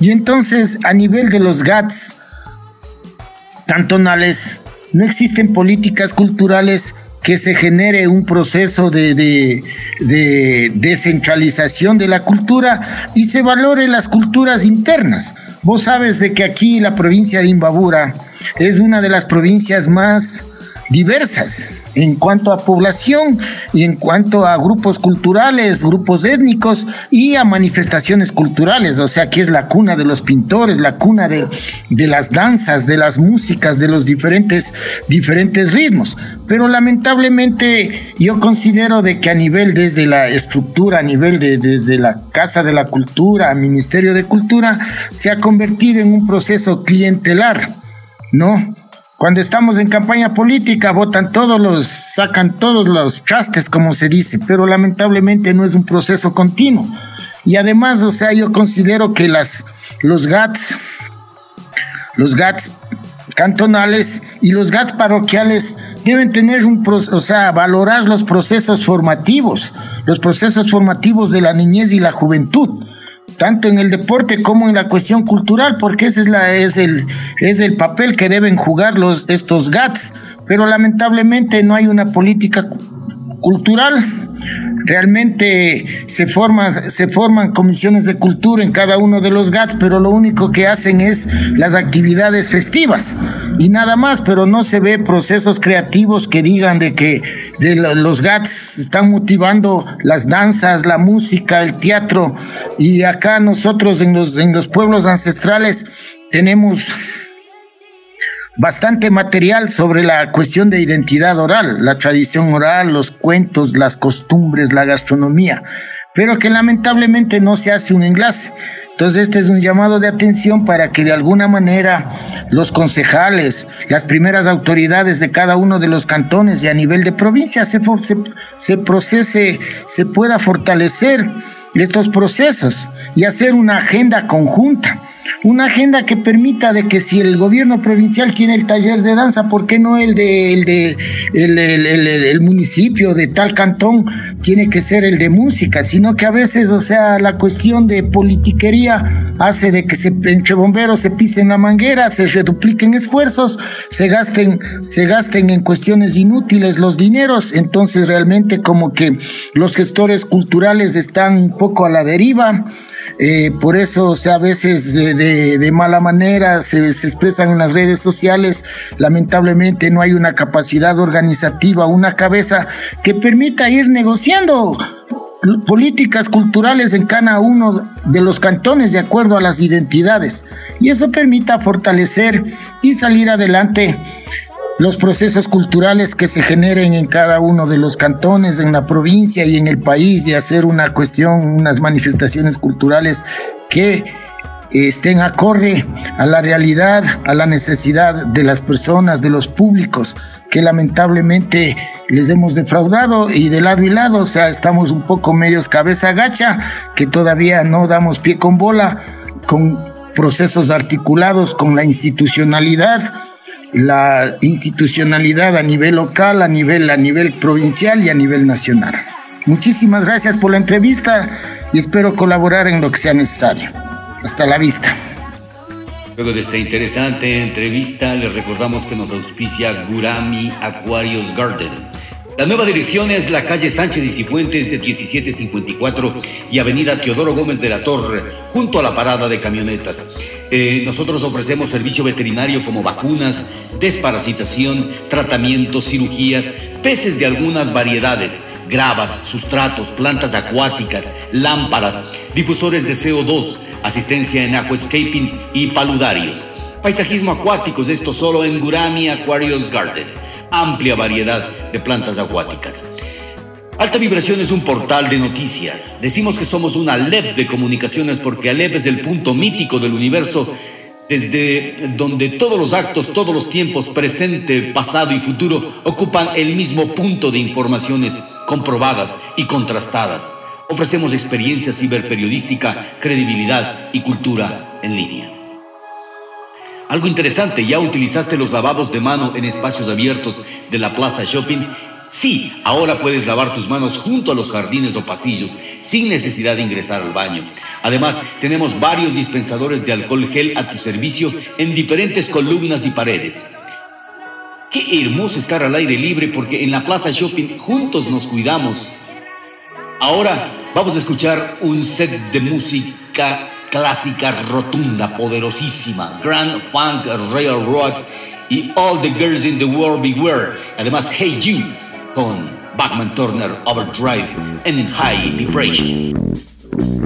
Y entonces, a nivel de los GATS cantonales, no existen políticas culturales que se genere un proceso de, de, descentralización de la cultura y se valore las culturas internas. Vos sabes de que aquí la provincia de Imbabura es una de las provincias más diversas en cuanto a población y en cuanto a grupos culturales, grupos étnicos y a manifestaciones culturales, o sea que es la cuna de los pintores, la cuna de, de las danzas, de las músicas, de los diferentes, diferentes ritmos. Pero lamentablemente yo considero de que a nivel desde la estructura, a nivel de desde la Casa de la Cultura, Ministerio de Cultura, se ha convertido en un proceso clientelar, ¿no? Cuando estamos en campaña política, votan todos los, sacan todos los chastes, como se dice, pero lamentablemente no es un proceso continuo. Y además, o sea, yo considero que las, los GATS, los GATS cantonales y los GATS parroquiales deben tener un, o sea, valorar los procesos formativos, los procesos formativos de la niñez y la juventud tanto en el deporte como en la cuestión cultural, porque ese es, la, es, el, es el papel que deben jugar los, estos GATS. Pero lamentablemente no hay una política cultural. Realmente se, forma, se forman comisiones de cultura en cada uno de los GATS, pero lo único que hacen es las actividades festivas y nada más, pero no se ve procesos creativos que digan de que de los GATS están motivando las danzas, la música, el teatro y acá nosotros en los, en los pueblos ancestrales tenemos bastante material sobre la cuestión de identidad oral, la tradición oral, los cuentos, las costumbres, la gastronomía, pero que lamentablemente no se hace un enlace. Entonces este es un llamado de atención para que de alguna manera los concejales, las primeras autoridades de cada uno de los cantones y a nivel de provincia se, se, se procese, se pueda fortalecer estos procesos y hacer una agenda conjunta una agenda que permita de que si el gobierno provincial tiene el taller de danza, ¿por qué no el de, el, de el, municipio de tal cantón tiene que ser el de música? Sino que a veces, o sea, la cuestión de politiquería hace de que se, entre bomberos se pisen la manguera, se redupliquen esfuerzos, se gasten, se gasten en cuestiones inútiles los dineros, entonces realmente como que los gestores culturales están un poco a la deriva. Eh, por eso, o sea, a veces de, mala manera se, se, expresan en las redes sociales. Lamentablemente no hay una capacidad organizativa, una cabeza que permita ir negociando políticas culturales en cada uno de los cantones de acuerdo a las identidades. Y eso permita fortalecer y salir adelante los procesos culturales que se generen en cada uno de los cantones, en la provincia y en el país, y hacer una cuestión, unas manifestaciones culturales que estén acorde a la realidad, a la necesidad de las personas, de los públicos, que lamentablemente les hemos defraudado y de lado y lado, o sea, estamos un poco medios cabeza gacha, que todavía no damos pie con bola, con procesos articulados con la institucionalidad la institucionalidad a nivel local, a nivel, a nivel provincial y a nivel nacional. Muchísimas gracias por la entrevista y espero colaborar en lo que sea necesario. Hasta la vista. Luego de esta interesante entrevista, les recordamos que nos auspicia Gurami Aquarius Garden la nueva dirección es la calle Sánchez y Cifuentes de 1754 y avenida Teodoro Gómez de la Torre, junto a la parada de camionetas. Eh, nosotros ofrecemos servicio veterinario como vacunas, desparasitación, tratamientos, cirugías, peces de algunas variedades, gravas, sustratos, plantas acuáticas, lámparas, difusores de CO2, asistencia en aquascaping y paludarios. Paisajismo acuáticos, esto solo en Gurami Aquarius Garden amplia variedad de plantas acuáticas. Alta Vibración es un portal de noticias. Decimos que somos una Alep de comunicaciones porque Alep es el punto mítico del universo desde donde todos los actos, todos los tiempos, presente, pasado y futuro, ocupan el mismo punto de informaciones comprobadas y contrastadas. Ofrecemos experiencia ciberperiodística, credibilidad y cultura en línea. Algo interesante, ¿ya utilizaste los lavabos de mano en espacios abiertos de la Plaza Shopping? Sí, ahora puedes lavar tus manos junto a los jardines o pasillos sin necesidad de ingresar al baño. Además, tenemos varios dispensadores de alcohol gel a tu servicio en diferentes columnas y paredes. Qué hermoso estar al aire libre porque en la Plaza Shopping juntos nos cuidamos. Ahora vamos a escuchar un set de música clásica, rotunda, poderosísima, Grand Funk Rock y All the Girls in the World Beware. Además, Hey You con Batman Turner Overdrive en High Vibration.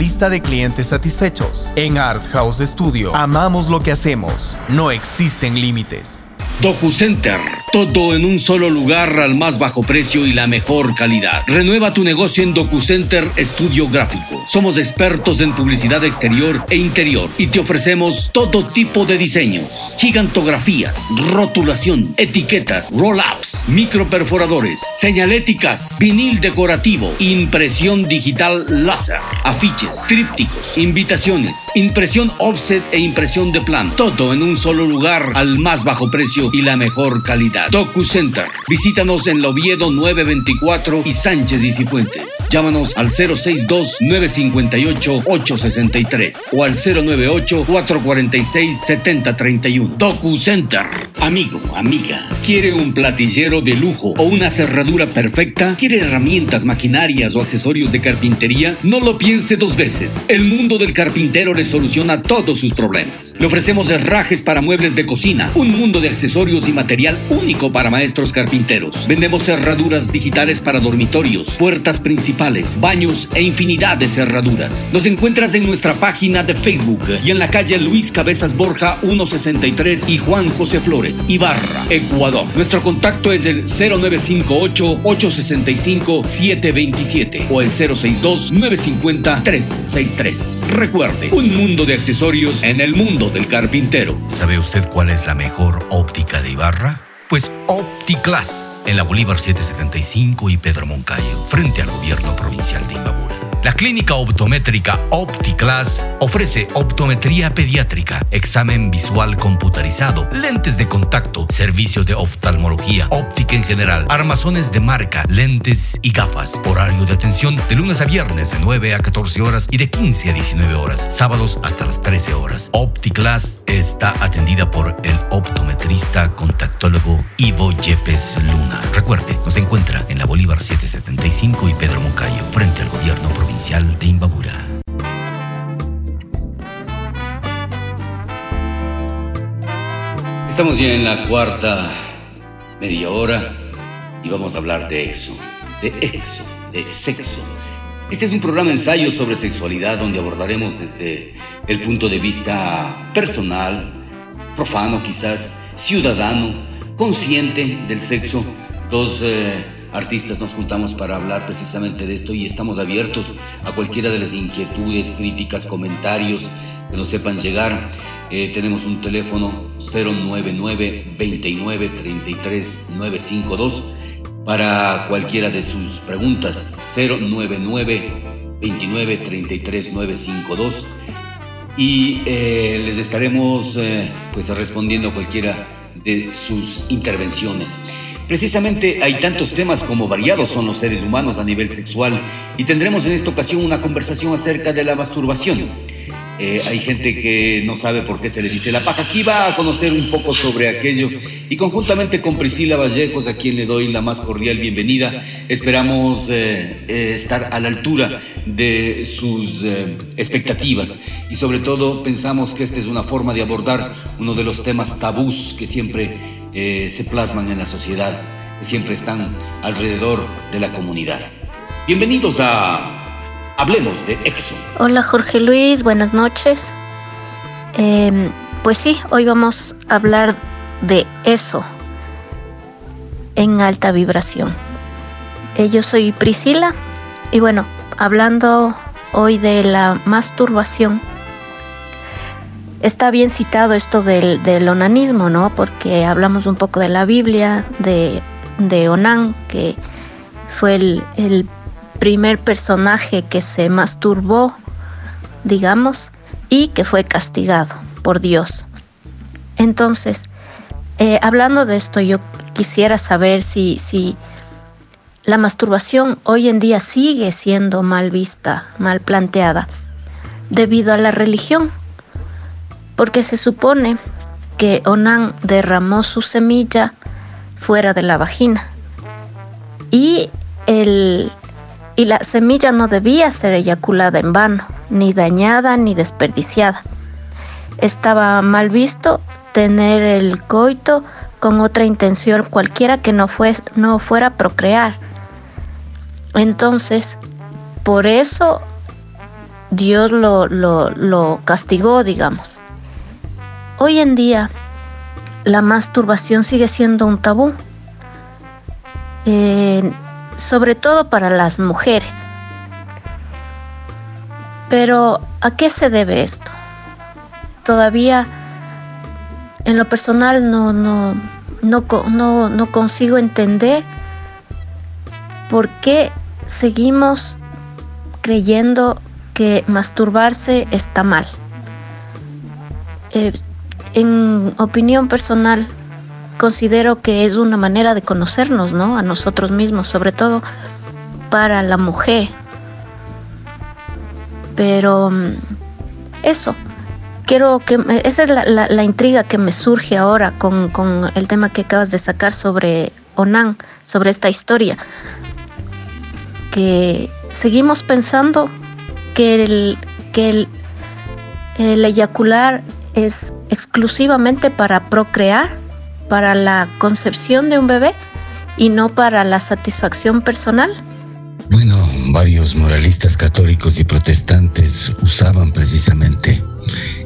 lista de clientes satisfechos. En Art House Studio amamos lo que hacemos. No existen límites. DocuCenter. Todo en un solo lugar al más bajo precio y la mejor calidad. Renueva tu negocio en DocuCenter Estudio Gráfico. Somos expertos en publicidad exterior e interior y te ofrecemos todo tipo de diseños. Gigantografías, rotulación, etiquetas, roll-ups, microperforadores, señaléticas, vinil decorativo, impresión digital láser, afiches, trípticos, invitaciones, impresión offset e impresión de plan. Todo en un solo lugar al más bajo precio y la mejor calidad. DocuCenter. Visítanos en Loviedo 924 y Sánchez y. Llámanos al 062-958-863 o al 098-446-7031. DocuCenter. Amigo, amiga, ¿quiere un de lujo o una cerradura perfecta? ¿Quiere herramientas, maquinarias o accesorios de carpintería? No lo piense dos veces. El mundo del carpintero le soluciona todos sus problemas. Le ofrecemos herrajes para muebles de cocina, un mundo de accesorios y material único para maestros carpinteros. Vendemos cerraduras digitales para dormitorios, puertas principales, baños e infinidad de cerraduras. Nos encuentras en nuestra página de Facebook y en la calle Luis Cabezas Borja 163 y Juan José Flores, Ibarra, Ecuador. Nuestro contacto es el 0958-865-727 o el 062-950-363. Recuerde, un mundo de accesorios en el mundo del carpintero. ¿Sabe usted cuál es la mejor óptica de Ibarra? Pues OptiClass, en la Bolívar 775 y Pedro Moncayo, frente al gobierno provincial de Imbabura. La clínica optométrica OptiClass ofrece optometría pediátrica, examen visual computarizado, lentes de contacto, servicio de oftalmología, óptica en general, armazones de marca, lentes y gafas. Horario de atención de lunes a viernes de 9 a 14 horas y de 15 a 19 horas, sábados hasta las 13 horas. OptiClass está atendida por el optometrista contactólogo Ivo Yepes Luna. Recuerde, nos encuentra en la Bolívar 775 y Pedro Moncayo, frente al gobierno provincial de Imbabura. Estamos ya en la cuarta media hora y vamos a hablar de eso, de exo, de sexo. Este es un programa ensayo sobre sexualidad donde abordaremos desde el punto de vista personal, profano quizás, ciudadano, consciente del sexo. Dos eh, artistas nos juntamos para hablar precisamente de esto y estamos abiertos a cualquiera de las inquietudes, críticas, comentarios que nos sepan llegar. Eh, tenemos un teléfono 099 29 33 952 para cualquiera de sus preguntas 099 29 33 952 y eh, les estaremos eh, pues respondiendo a cualquiera de sus intervenciones. Precisamente hay tantos temas como variados son los seres humanos a nivel sexual y tendremos en esta ocasión una conversación acerca de la masturbación. Eh, hay gente que no sabe por qué se le dice la paja. Aquí va a conocer un poco sobre aquello y conjuntamente con Priscila Vallejos, a quien le doy la más cordial bienvenida, esperamos eh, eh, estar a la altura de sus expectativas y sobre todo pensamos que esta es una forma de abordar uno de los temas tabús que siempre se plasman en la sociedad, que siempre están alrededor de la comunidad. Bienvenidos a Hablemos de EXO. Hola Jorge Luis, buenas noches. Em, pues sí, hoy vamos a hablar de eso en alta vibración. Eh, yo soy Priscila y bueno, hablando hoy de la masturbación, está bien citado esto del, onanismo, ¿no? Porque hablamos un poco de la Biblia, de, de Onan, que fue el, el primer personaje que se masturbó, digamos, y que fue castigado por Dios. Entonces, eh, hablando de esto, yo quisiera saber si, si la masturbación hoy en día sigue siendo mal vista, mal planteada, debido a la religión, porque se supone que Onan derramó su semilla fuera de la vagina y el, y la semilla no debía ser eyaculada en vano, ni dañada ni desperdiciada. Estaba mal visto tener el coito con otra intención cualquiera que no, no fuera procrear. Entonces, por eso Dios lo, lo, castigó, digamos. Hoy en día, la masturbación sigue siendo un tabú. Eh, sobre todo para las mujeres. Pero ¿a qué se debe esto? Todavía en lo personal no, no, no, no, consigo entender por qué seguimos creyendo que masturbarse está mal. Eh, en opinión personal, considero que es una manera de conocernos, ¿no? A nosotros mismos, sobre todo para la mujer. Pero mm, eso, quiero que, esa es la, intriga que me surge ahora con, el tema que acabas de sacar sobre Onan, sobre esta historia. Que seguimos pensando que el, que el eyacular es exclusivamente para procrear para la concepción de un bebé y no para la satisfacción personal? Bueno, varios moralistas católicos y protestantes usaban precisamente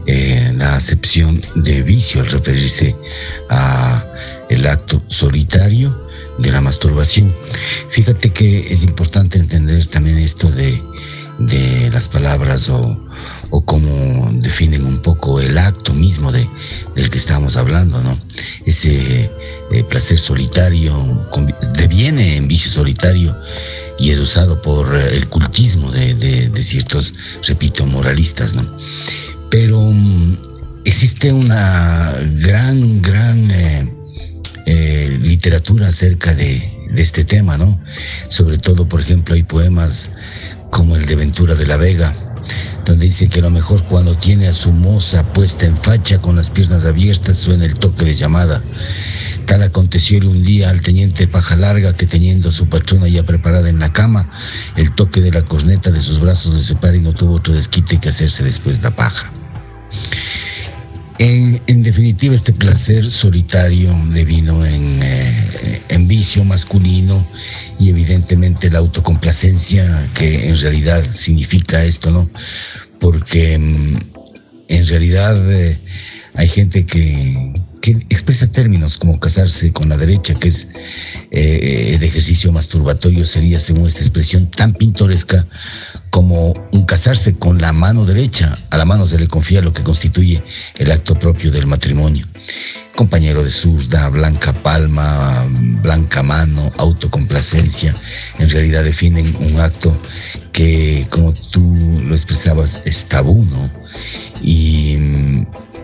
eh, la acepción de vicio al referirse a el acto solitario de la masturbación. Fíjate que es importante entender también esto de, de las palabras o, o cómo definen un poco el acto mismo de, del que estábamos hablando, ¿no? Ese eh, placer solitario deviene en vicio solitario y es usado por eh, el cultismo de, ciertos, repito, moralistas, ¿no? Pero mm, existe una gran, gran eh, literatura acerca de, de este tema, ¿no? Sobre todo, por ejemplo, hay poemas como el de Ventura de la Vega, donde dice que lo mejor cuando tiene a su moza puesta en facha con las piernas abiertas suena el toque de llamada. Tal aconteció un día al teniente Paja Larga que teniendo a su patrona ya preparada en la cama, el toque de la corneta de sus brazos le separa y no tuvo otro desquite que hacerse después la paja. En, definitiva, este placer solitario devino en, eh, en vicio masculino y evidentemente la autocomplacencia, que en realidad significa esto, ¿no? Porque mm, en realidad eh, hay gente que, que expresa términos como casarse con la derecha, que es eh, el ejercicio masturbatorio, sería, según esta expresión, tan pintoresca como un casarse con la mano derecha. A la mano se le confía lo que constituye el acto propio del matrimonio. Compañero de Susda, Blanca Palma, blanca mano, autocomplacencia, en realidad definen un acto que, como tú lo expresabas, es tabú, ¿no? Y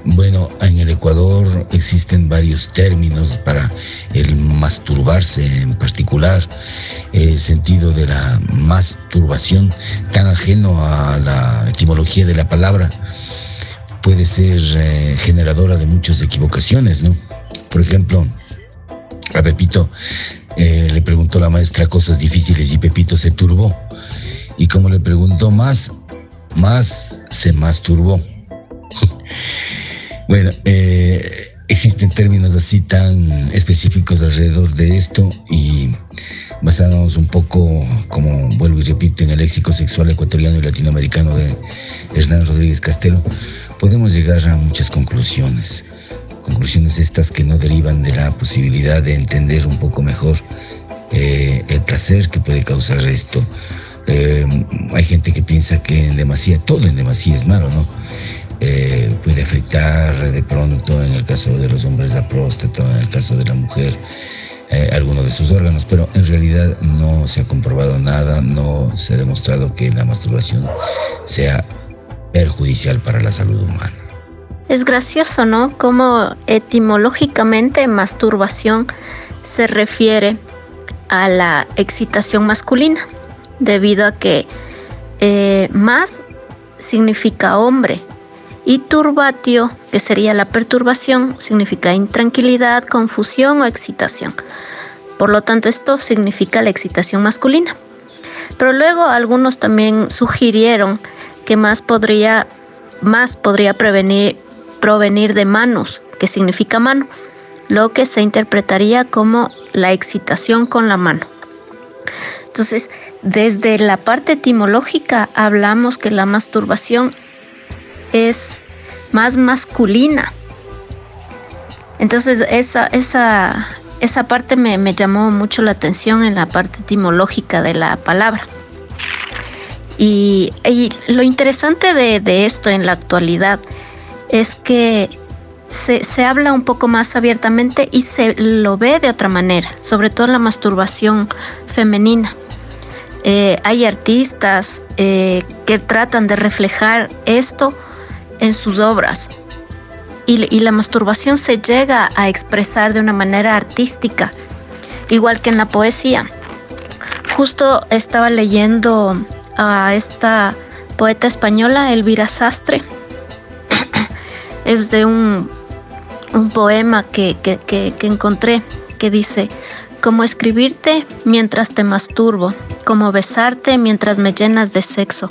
bueno, en el Ecuador existen varios términos para el masturbarse en particular, el sentido de la masturbación, tan ajeno a la etimología de la palabra, puede ser eh, generadora de muchas equivocaciones, ¿no? Por ejemplo, a Pepito eh, le preguntó la maestra cosas difíciles y Pepito se turbó. Y como le preguntó más, más se masturbó. bueno, eh, existen términos así tan específicos alrededor de esto y basándonos un poco, como vuelvo y repito, en el léxico sexual ecuatoriano y latinoamericano de Hernán Rodríguez Castelo, podemos llegar a muchas conclusiones. Conclusiones estas que no derivan de la posibilidad de entender un poco mejor eh, el placer que puede causar esto. Eh, hay gente que piensa que en demasía, todo en demasía es malo, ¿no? Eh, puede afectar de pronto, en el caso de los hombres, la próstata, en el caso de la mujer, alguno de sus órganos, pero en realidad no se ha comprobado nada, no se ha demostrado que la masturbación sea perjudicial para la salud humana. Es gracioso, ¿no? Como etimológicamente masturbación se refiere a la excitación masculina, debido a que eh, más significa hombre y turbatio, que sería la perturbación, significa intranquilidad, confusión o excitación. Por lo tanto, esto significa la excitación masculina. Pero luego algunos también sugirieron que más podría, más podría prevenir, provenir de manos, que significa mano, lo que se interpretaría como la excitación con la mano. Entonces, desde la parte etimológica hablamos que la masturbación es más masculina. Entonces, esa, esa, esa parte me, llamó mucho la atención en la parte etimológica de la palabra. Y, lo interesante de, esto en la actualidad es que se, habla un poco más abiertamente y se lo ve de otra manera, sobre todo la masturbación femenina. Eh, hay artistas eh, que tratan de reflejar esto en sus obras y, la masturbación se llega a expresar de una manera artística, igual que en la poesía. Justo estaba leyendo a esta poeta española, Elvira Sastre. es de un, poema que, encontré que dice, como escribirte mientras te masturbo, como besarte mientras me llenas de sexo,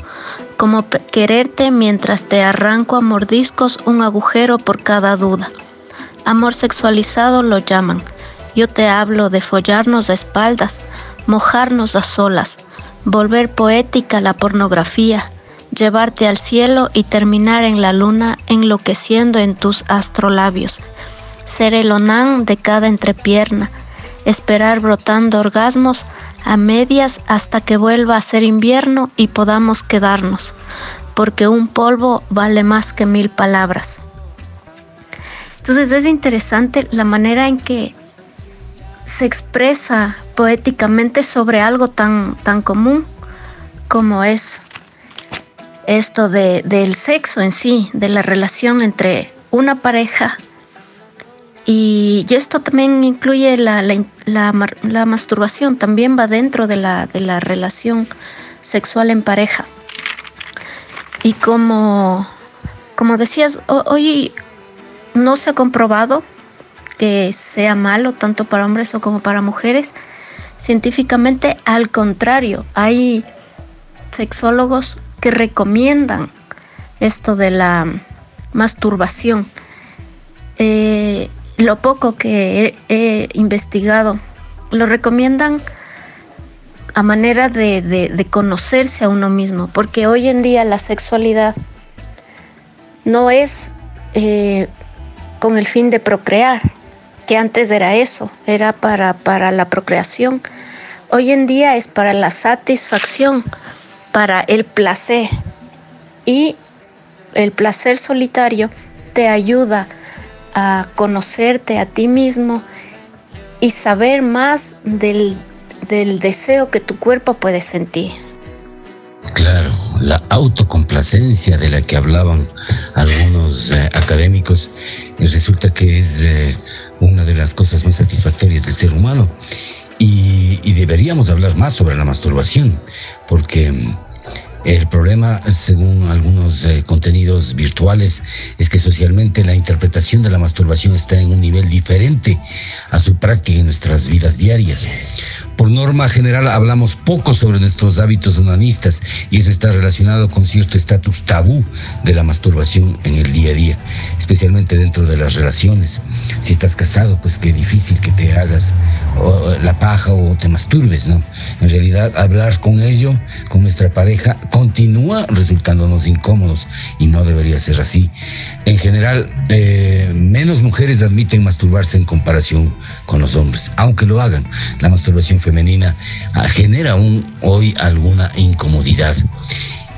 como quererte mientras te arranco a mordiscos un agujero por cada duda. Amor sexualizado lo llaman. Yo te hablo de follarnos a espaldas, mojarnos a solas, volver poética la pornografía, llevarte al cielo y terminar en la luna enloqueciendo en tus astrolabios, ser el onán de cada entrepierna, esperar brotando orgasmos a medias hasta que vuelva a ser invierno y podamos quedarnos, porque un polvo vale más que mil palabras. Entonces es interesante la manera en que se expresa poéticamente sobre algo tan, tan común como es esto de, del sexo en sí, de la relación entre una pareja y, esto también incluye la, la, masturbación, también va dentro de la, de la relación sexual en pareja. Y como, como decías, hoy no se ha comprobado que sea malo tanto para hombres como para mujeres. Científicamente, al contrario, hay sexólogos que recomiendan esto de la masturbación. Eh, lo poco que he, investigado, lo recomiendan a manera de, conocerse a uno mismo, porque hoy en día la sexualidad no es eh, con el fin de procrear, que antes era eso, era para, para la procreación. Hoy en día es para la satisfacción, para el placer. Y el placer solitario te ayuda a conocerte a ti mismo y saber más del, del deseo que tu cuerpo puede sentir. Claro, la autocomplacencia de la que hablaban algunos eh, académicos resulta que es eh, una de las cosas más satisfactorias del ser humano. Y, y deberíamos hablar más sobre la masturbación, porque mm, el problema, según algunos eh, contenidos virtuales, es que socialmente la interpretación de la masturbación está en un nivel diferente a su práctica en nuestras vidas diarias. Por norma general hablamos poco sobre nuestros hábitos onanistas y eso está relacionado con cierto estatus tabú de la masturbación en el día a día, especialmente dentro de las relaciones. Si estás casado, pues qué difícil que te hagas la paja o te masturbes, ¿no? En realidad hablar con ello, con nuestra pareja, continúa resultándonos incómodos y no debería ser así. En general, eh, menos mujeres admiten masturbarse en comparación con los hombres, aunque lo hagan. La masturbación femenina ah, genera aún hoy alguna incomodidad.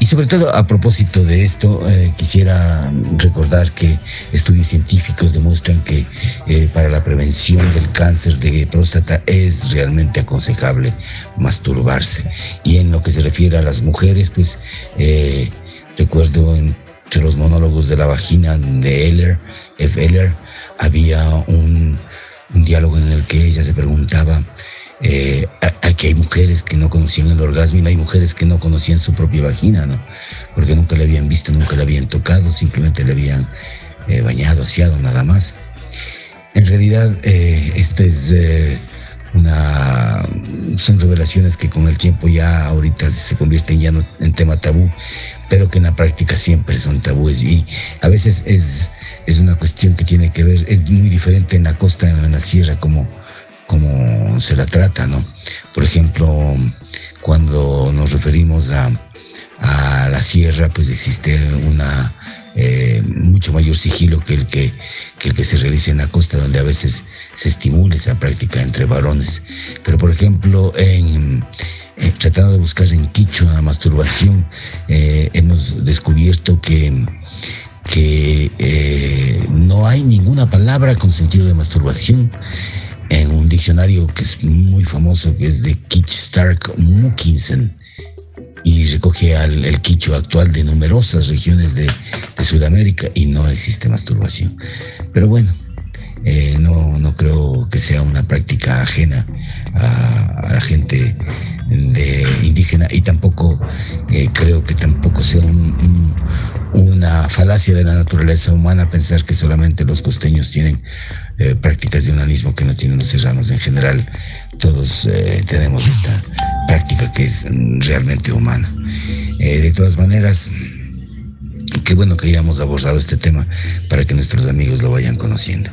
Y sobre todo a propósito de esto, eh, quisiera recordar que estudios científicos demuestran que eh, para la prevención del cáncer de próstata es realmente aconsejable masturbarse. Y en lo que se refiere a las mujeres, pues eh, recuerdo entre los monólogos de la vagina de Eller, F. Eller, había un, un diálogo en el que ella se preguntaba eh, aquí hay mujeres que no conocían el orgasmo y hay mujeres que no conocían su propia vagina, ¿no? Porque nunca la habían visto, nunca la habían tocado, simplemente le habían eh, bañado, aseado, nada más. En realidad, eh, esto es eh, una. Son revelaciones que con el tiempo ya ahorita se convierten ya no en tema tabú, pero que en la práctica siempre son tabúes. Y a veces es, es una cuestión que tiene que ver, es muy diferente en la costa en la sierra, como como se la trata, ¿no? Por ejemplo, cuando nos referimos a, la sierra, pues existe una eh, mucho mayor sigilo que el que, el que se realiza en la costa, donde a veces se estimula esa práctica entre varones. Pero por ejemplo, eh, tratando de buscar en Quichua la masturbación, eh, hemos descubierto que que no hay ninguna palabra con sentido de masturbación en un diccionario que es muy famoso, que es de Kitch Stark Mukinsen, y recoge al, el quicho actual de numerosas regiones de, Sudamérica y no existe masturbación. Pero bueno, eh, no, no creo que sea una práctica ajena a, la gente de indígena y tampoco eh, creo que tampoco sea un, un, una falacia de la naturaleza humana pensar que solamente los costeños tienen eh, prácticas de onanismo que no tienen los serranos en general. Todos eh, tenemos esta práctica que es realmente humana. Eh, de todas maneras, qué bueno que hayamos abordado este tema para que nuestros amigos lo vayan conociendo.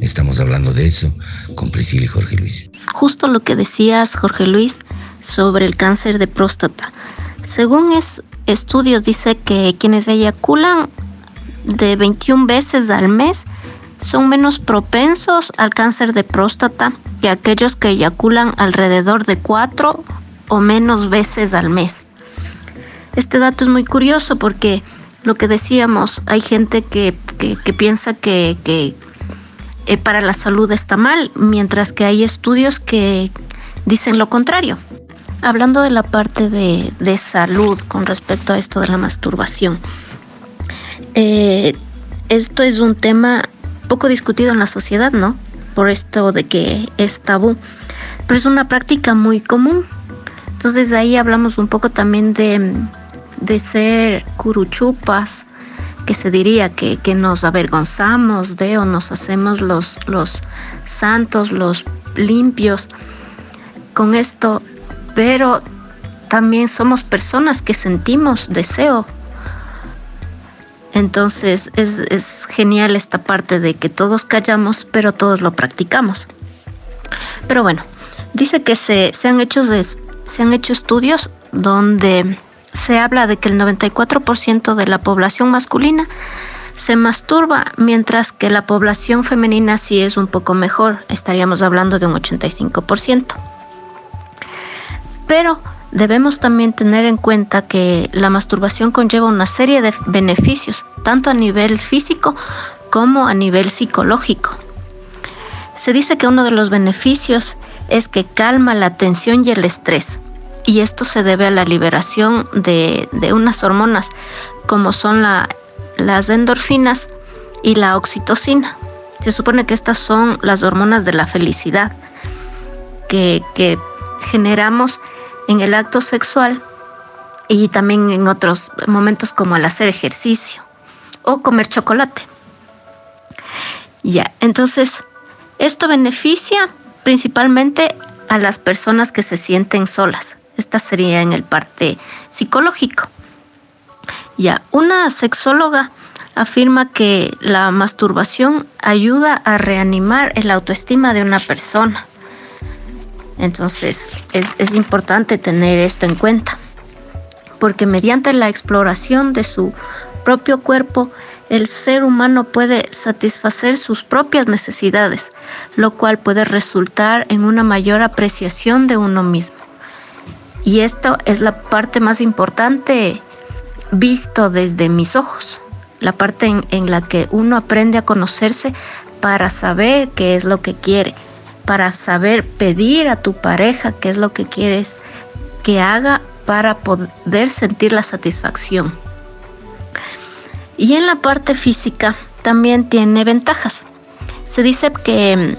Estamos hablando de eso con Priscila y Jorge Luis. Justo lo que decías, Jorge Luis, sobre el cáncer de próstata. Según es, estudios dice que quienes eyaculan de 21 veces al mes son menos propensos al cáncer de próstata que aquellos que eyaculan alrededor de 4 o menos veces al mes. Este dato es muy curioso porque lo que decíamos, hay gente que, que, que piensa que, que eh, para la salud está mal, mientras que hay estudios que dicen lo contrario. Hablando de la parte de, de salud con respecto a esto de la masturbación, eh, esto es un tema poco discutido en la sociedad, ¿no? Por esto de que es tabú, pero es una práctica muy común. Entonces ahí hablamos un poco también de, de ser curuchupas, que se diría que, que, nos avergonzamos de o nos hacemos los, los santos, los limpios con esto, pero también somos personas que sentimos deseo. Entonces es, genial esta parte de que todos callamos, pero todos lo practicamos. Pero bueno, dice que se, se, han, hecho de, se han hecho estudios donde se habla de que el 94% de la población masculina se masturba, mientras que la población femenina sí es un poco mejor, estaríamos hablando de un 85%. Pero debemos también tener en cuenta que la masturbación conlleva una serie de beneficios, tanto a nivel físico como a nivel psicológico. Se dice que uno de los beneficios es que calma la tensión y el estrés. Y esto se debe a la liberación de, de unas hormonas como son la, las endorfinas y la oxitocina. Se supone que estas son las hormonas de la felicidad que, que generamos en el acto sexual y también en otros momentos como al hacer ejercicio o comer chocolate. Ya, entonces, esto beneficia principalmente a las personas que se sienten solas. Esta sería en el parte psicológico. Ya, una sexóloga afirma que la masturbación ayuda a reanimar el autoestima de una persona. Entonces, es, importante tener esto en cuenta, porque mediante la exploración de su propio cuerpo, el ser humano puede satisfacer sus propias necesidades, lo cual puede resultar en una mayor apreciación de uno mismo. Y esto es la parte más importante visto desde mis ojos, la parte en, la que uno aprende a conocerse para saber qué es lo que quiere, para saber pedir a tu pareja qué es lo que quieres que haga para poder sentir la satisfacción. Y en la parte física también tiene ventajas. Se dice que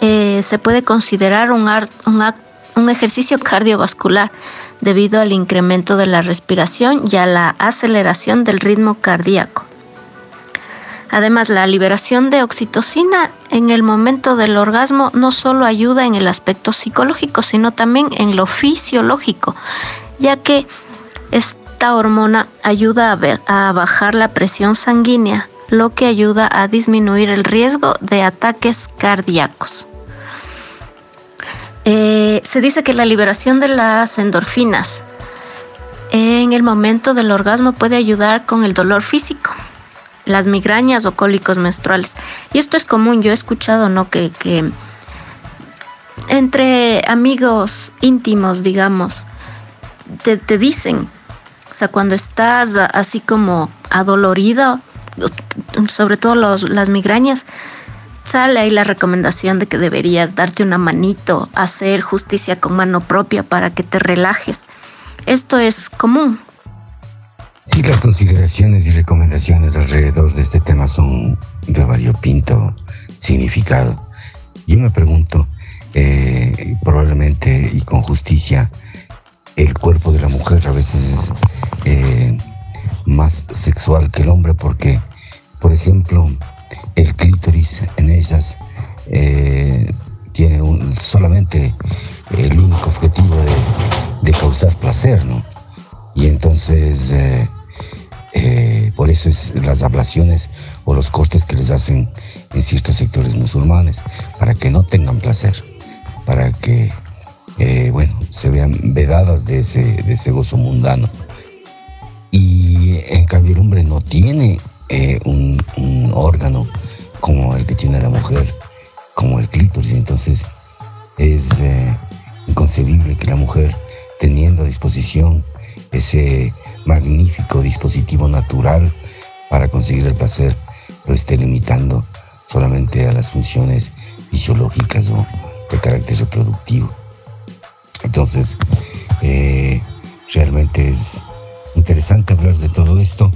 eh, se puede considerar un, un, un ejercicio cardiovascular debido al incremento de la respiración y a la aceleración del ritmo cardíaco. Además, la liberación de oxitocina en el momento del orgasmo no solo ayuda en el aspecto psicológico, sino también en lo fisiológico, ya que esta hormona ayuda a, bajar la presión sanguínea, lo que ayuda a disminuir el riesgo de ataques cardíacos. Eh, se dice que la liberación de las endorfinas en el momento del orgasmo puede ayudar con el dolor físico, las migrañas o cólicos menstruales. Y esto es común, yo he escuchado, ¿no? Que, entre amigos íntimos, digamos, te, te dicen o sea, cuando estás así como adolorida, sobre todo los, las migrañas, sale ahí la recomendación de que deberías darte una manito, hacer justicia con mano propia para que te relajes. Esto es común. Sí, las consideraciones y recomendaciones alrededor de este tema son de variopinto significado. Yo me pregunto, eh, probablemente y con justicia, el cuerpo de la mujer a veces es eh, más sexual que el hombre porque, por ejemplo, el clítoris en ellas eh, tiene un, solamente el único objetivo de, de, causar placer, ¿no? Y entonces, eh, por eso es las ablaciones o los cortes que les hacen en ciertos sectores musulmanes, para que no tengan placer, para que eh, bueno, se vean vedadas de ese, de ese gozo mundano. Y en cambio el hombre no tiene eh, un, un, órgano como el que tiene la mujer, como el clítoris. Entonces es inconcebible que la mujer, teniendo a disposición ese magnífico dispositivo natural para conseguir el placer, lo esté limitando solamente a las funciones fisiológicas o de carácter reproductivo. Entonces, eh, realmente es interesante hablar de todo esto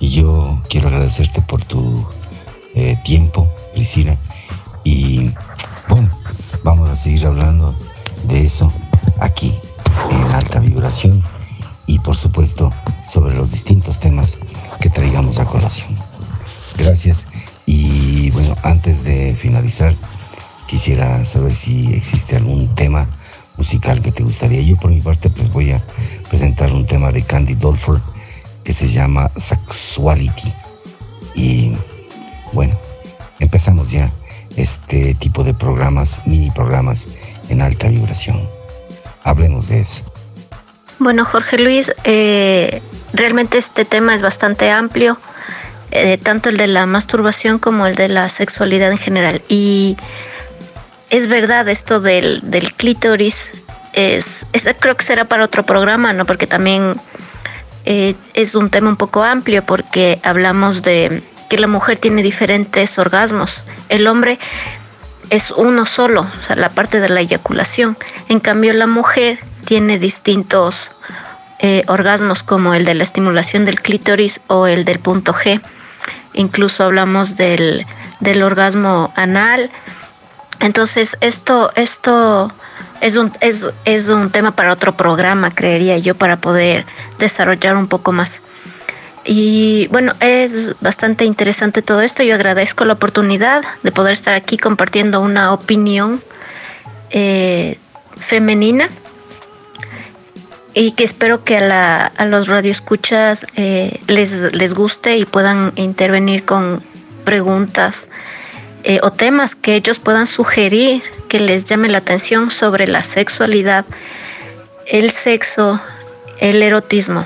y yo quiero agradecerte por tu eh, tiempo, Priscila. Y bueno, vamos a seguir hablando de eso aquí en alta vibración y por supuesto sobre los distintos temas que traigamos a colación. Gracias y bueno, antes de finalizar, quisiera saber si existe algún tema musical que te gustaría. Yo por mi parte pues voy a presentar un tema de Candy Dolfer que se llama Sexuality. Y bueno, empezamos ya este tipo de programas, mini programas en alta vibración. Hablemos de eso. Bueno, Jorge Luis, eh, realmente este tema es bastante amplio, eh, tanto el de la masturbación como el de la sexualidad en general. Y es verdad esto del, del clítoris, es, creo que será para otro programa, ¿no? Porque también eh, es un tema un poco amplio porque hablamos de que la mujer tiene diferentes orgasmos. El hombre es uno solo, o sea, la parte de la eyaculación. En cambio, la mujer tiene distintos eh, orgasmos como el de la estimulación del clítoris o el del punto G. Incluso hablamos del, del orgasmo anal. Entonces, esto, esto es un, es, es un tema para otro programa, creería yo, para poder desarrollar un poco más. Y bueno, es bastante interesante todo esto. Yo agradezco la oportunidad de poder estar aquí compartiendo una opinión eh, femenina y que espero que a, la, a los radioescuchas eh, les, les guste y puedan intervenir con preguntas eh, o temas que ellos puedan sugerir que les llame la atención sobre la sexualidad, el sexo, el erotismo.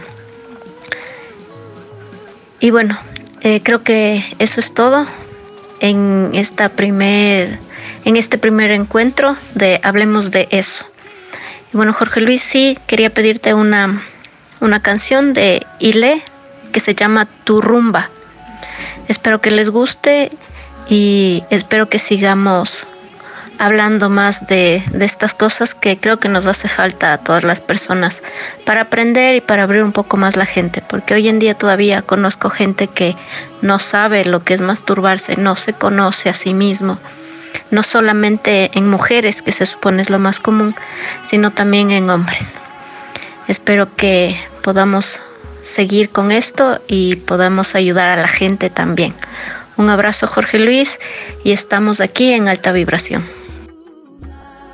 Y bueno, eh, creo que eso es todo en esta primer, en este primer encuentro de Hablemos de eso. Y bueno, Jorge Luis, sí quería pedirte una, una canción de Ile que se llama Tu rumba. Espero que les guste y espero que sigamos hablando más de, estas cosas que creo que nos hace falta a todas las personas para aprender y para abrir un poco más la gente, porque hoy en día todavía conozco gente que no sabe lo que es masturbarse, no se conoce a sí mismo, no solamente en mujeres, que se supone es lo más común, sino también en hombres. Espero que podamos seguir con esto y podamos ayudar a la gente también. Un abrazo Jorge Luis y estamos aquí en alta vibración.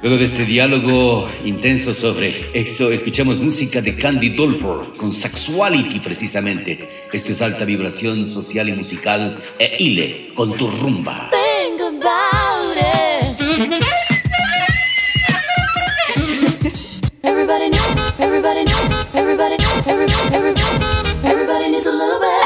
Luego de este diálogo intenso sobre eso, escuchamos música de Candy Dolford con Sexuality precisamente. Esto es alta vibración social y musical e Ile con tu rumba. Everybody know, everybody know, everybody, everybody, everybody, everybody needs a little bit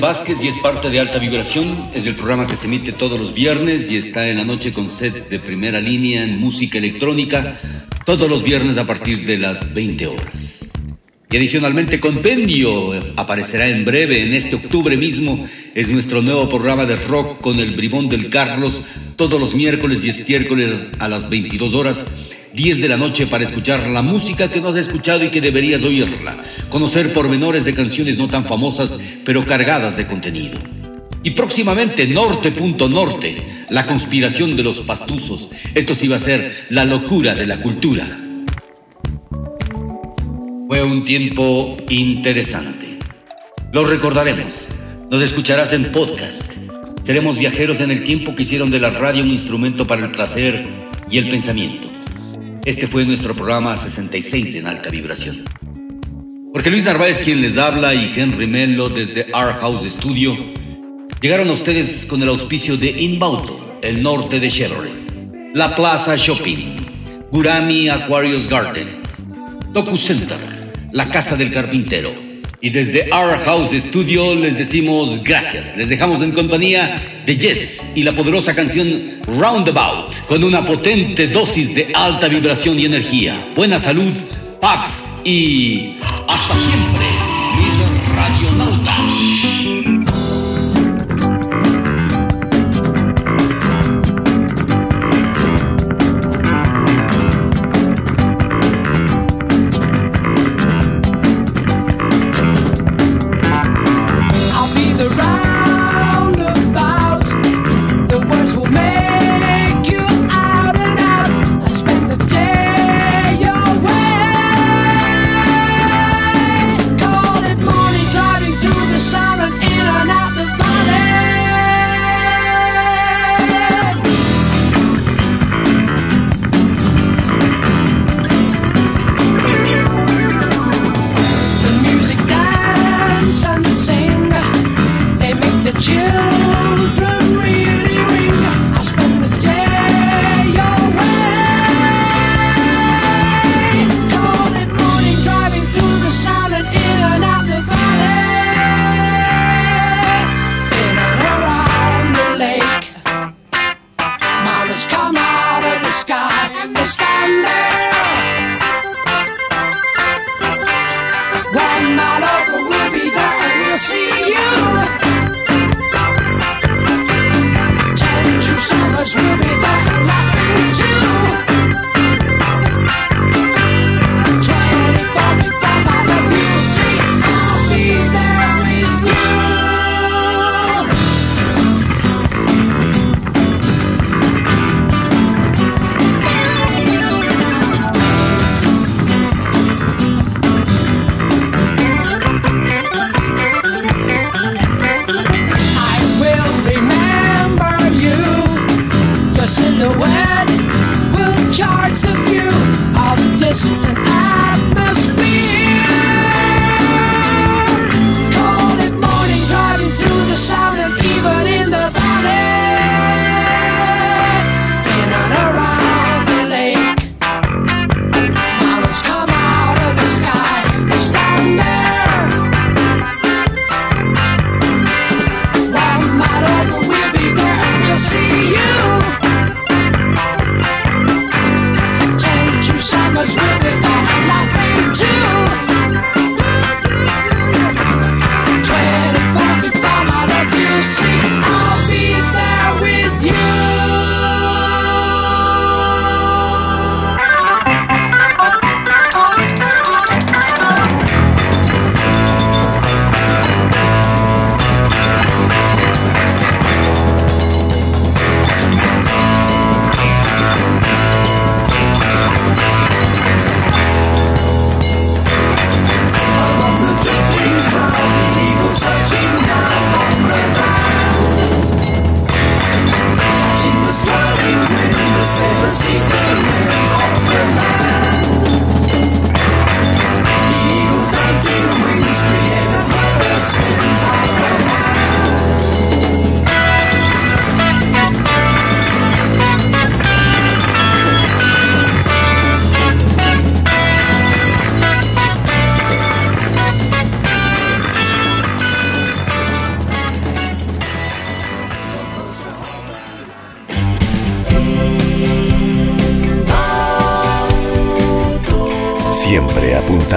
Vázquez y es parte de Alta Vibración, es el programa que se emite todos los viernes y está en la noche con sets de primera línea en música electrónica, todos los viernes a partir de las 20 horas. Y adicionalmente Compendio aparecerá en breve, en este octubre mismo, es nuestro nuevo programa de rock con el bribón del Carlos, todos los miércoles y estiércoles a las 22 horas 10 de la noche para escuchar la música que no has escuchado y que deberías oírla, conocer pormenores de canciones no tan famosas pero cargadas de contenido. Y próximamente Norte.norte, Norte, la conspiración de los pastuzos. Esto sí va a ser la locura de la cultura. Fue un tiempo interesante. Lo recordaremos. Nos escucharás en podcast. Seremos viajeros en el tiempo que hicieron de la radio un instrumento para el placer y el pensamiento. Este fue nuestro programa 66 en alta vibración. Porque Luis Narváez quien les habla y Henry Melo desde Art House Studio llegaron a ustedes con el auspicio de Inbauto, el norte de Chevrolet, La Plaza Shopping, Gurami Aquarius Garden, Docu Center, La Casa del Carpintero. Y desde Our House Studio les decimos gracias. Les dejamos en compañía de Jess y la poderosa canción Roundabout, con una potente dosis de alta vibración y energía. Buena salud, Pax y hasta siempre, mis radionautas.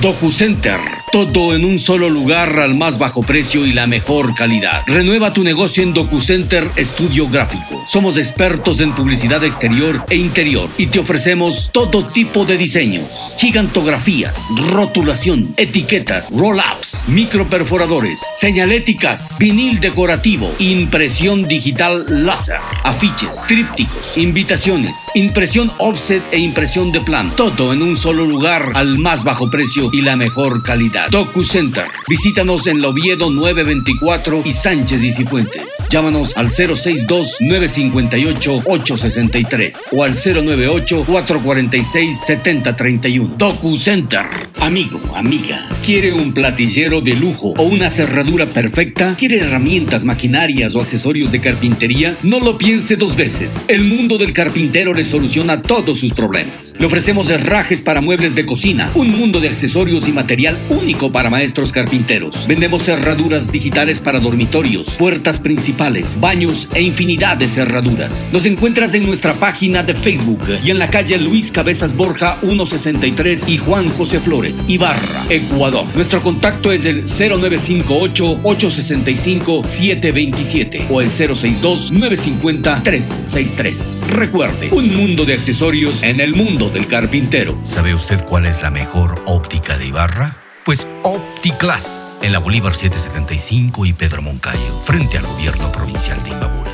DocuCenter, todo en un solo lugar al más bajo precio y la mejor calidad. Renueva tu negocio en DocuCenter Estudio Gráfico. Somos expertos en publicidad exterior e interior y te ofrecemos todo tipo de diseños, gigantografías, rotulación, etiquetas, roll-ups, microperforadores, señaléticas, vinil decorativo, impresión digital láser, afiches, trípticos, invitaciones, impresión offset e impresión de plan. Todo en un solo lugar al más bajo precio y la mejor calidad. DocuCenter. Visítanos en Loviedo 924 y Sánchez y Cifuentes. Llámanos al 062-958-863 o al 098-446-7031. DocuCenter. Amigo, amiga, ¿quiere un platicero de lujo o una cerradura perfecta? ¿Quiere herramientas, maquinarias o accesorios de carpintería? No lo piense dos veces. El mundo del carpintero le soluciona todos sus problemas. Le ofrecemos herrajes para muebles de cocina, un mundo de accesorios y material único para maestros carpinteros. Vendemos cerraduras digitales para dormitorios, puertas principales, baños e infinidad de cerraduras. Nos encuentras en nuestra página de Facebook y en la calle Luis Cabezas Borja 163 y Juan José Flores, Ibarra, Ecuador. Nuestro contacto es el 0958-865-727 o el 062-950-363. Recuerde, un mundo de accesorios en el mundo del carpintero. ¿Sabe usted cuál es la mejor óptica de Ibarra? Pues OptiClass, en la Bolívar 775 y Pedro Moncayo, frente al gobierno provincial de Imbabura.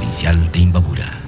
provincial de Imbabura.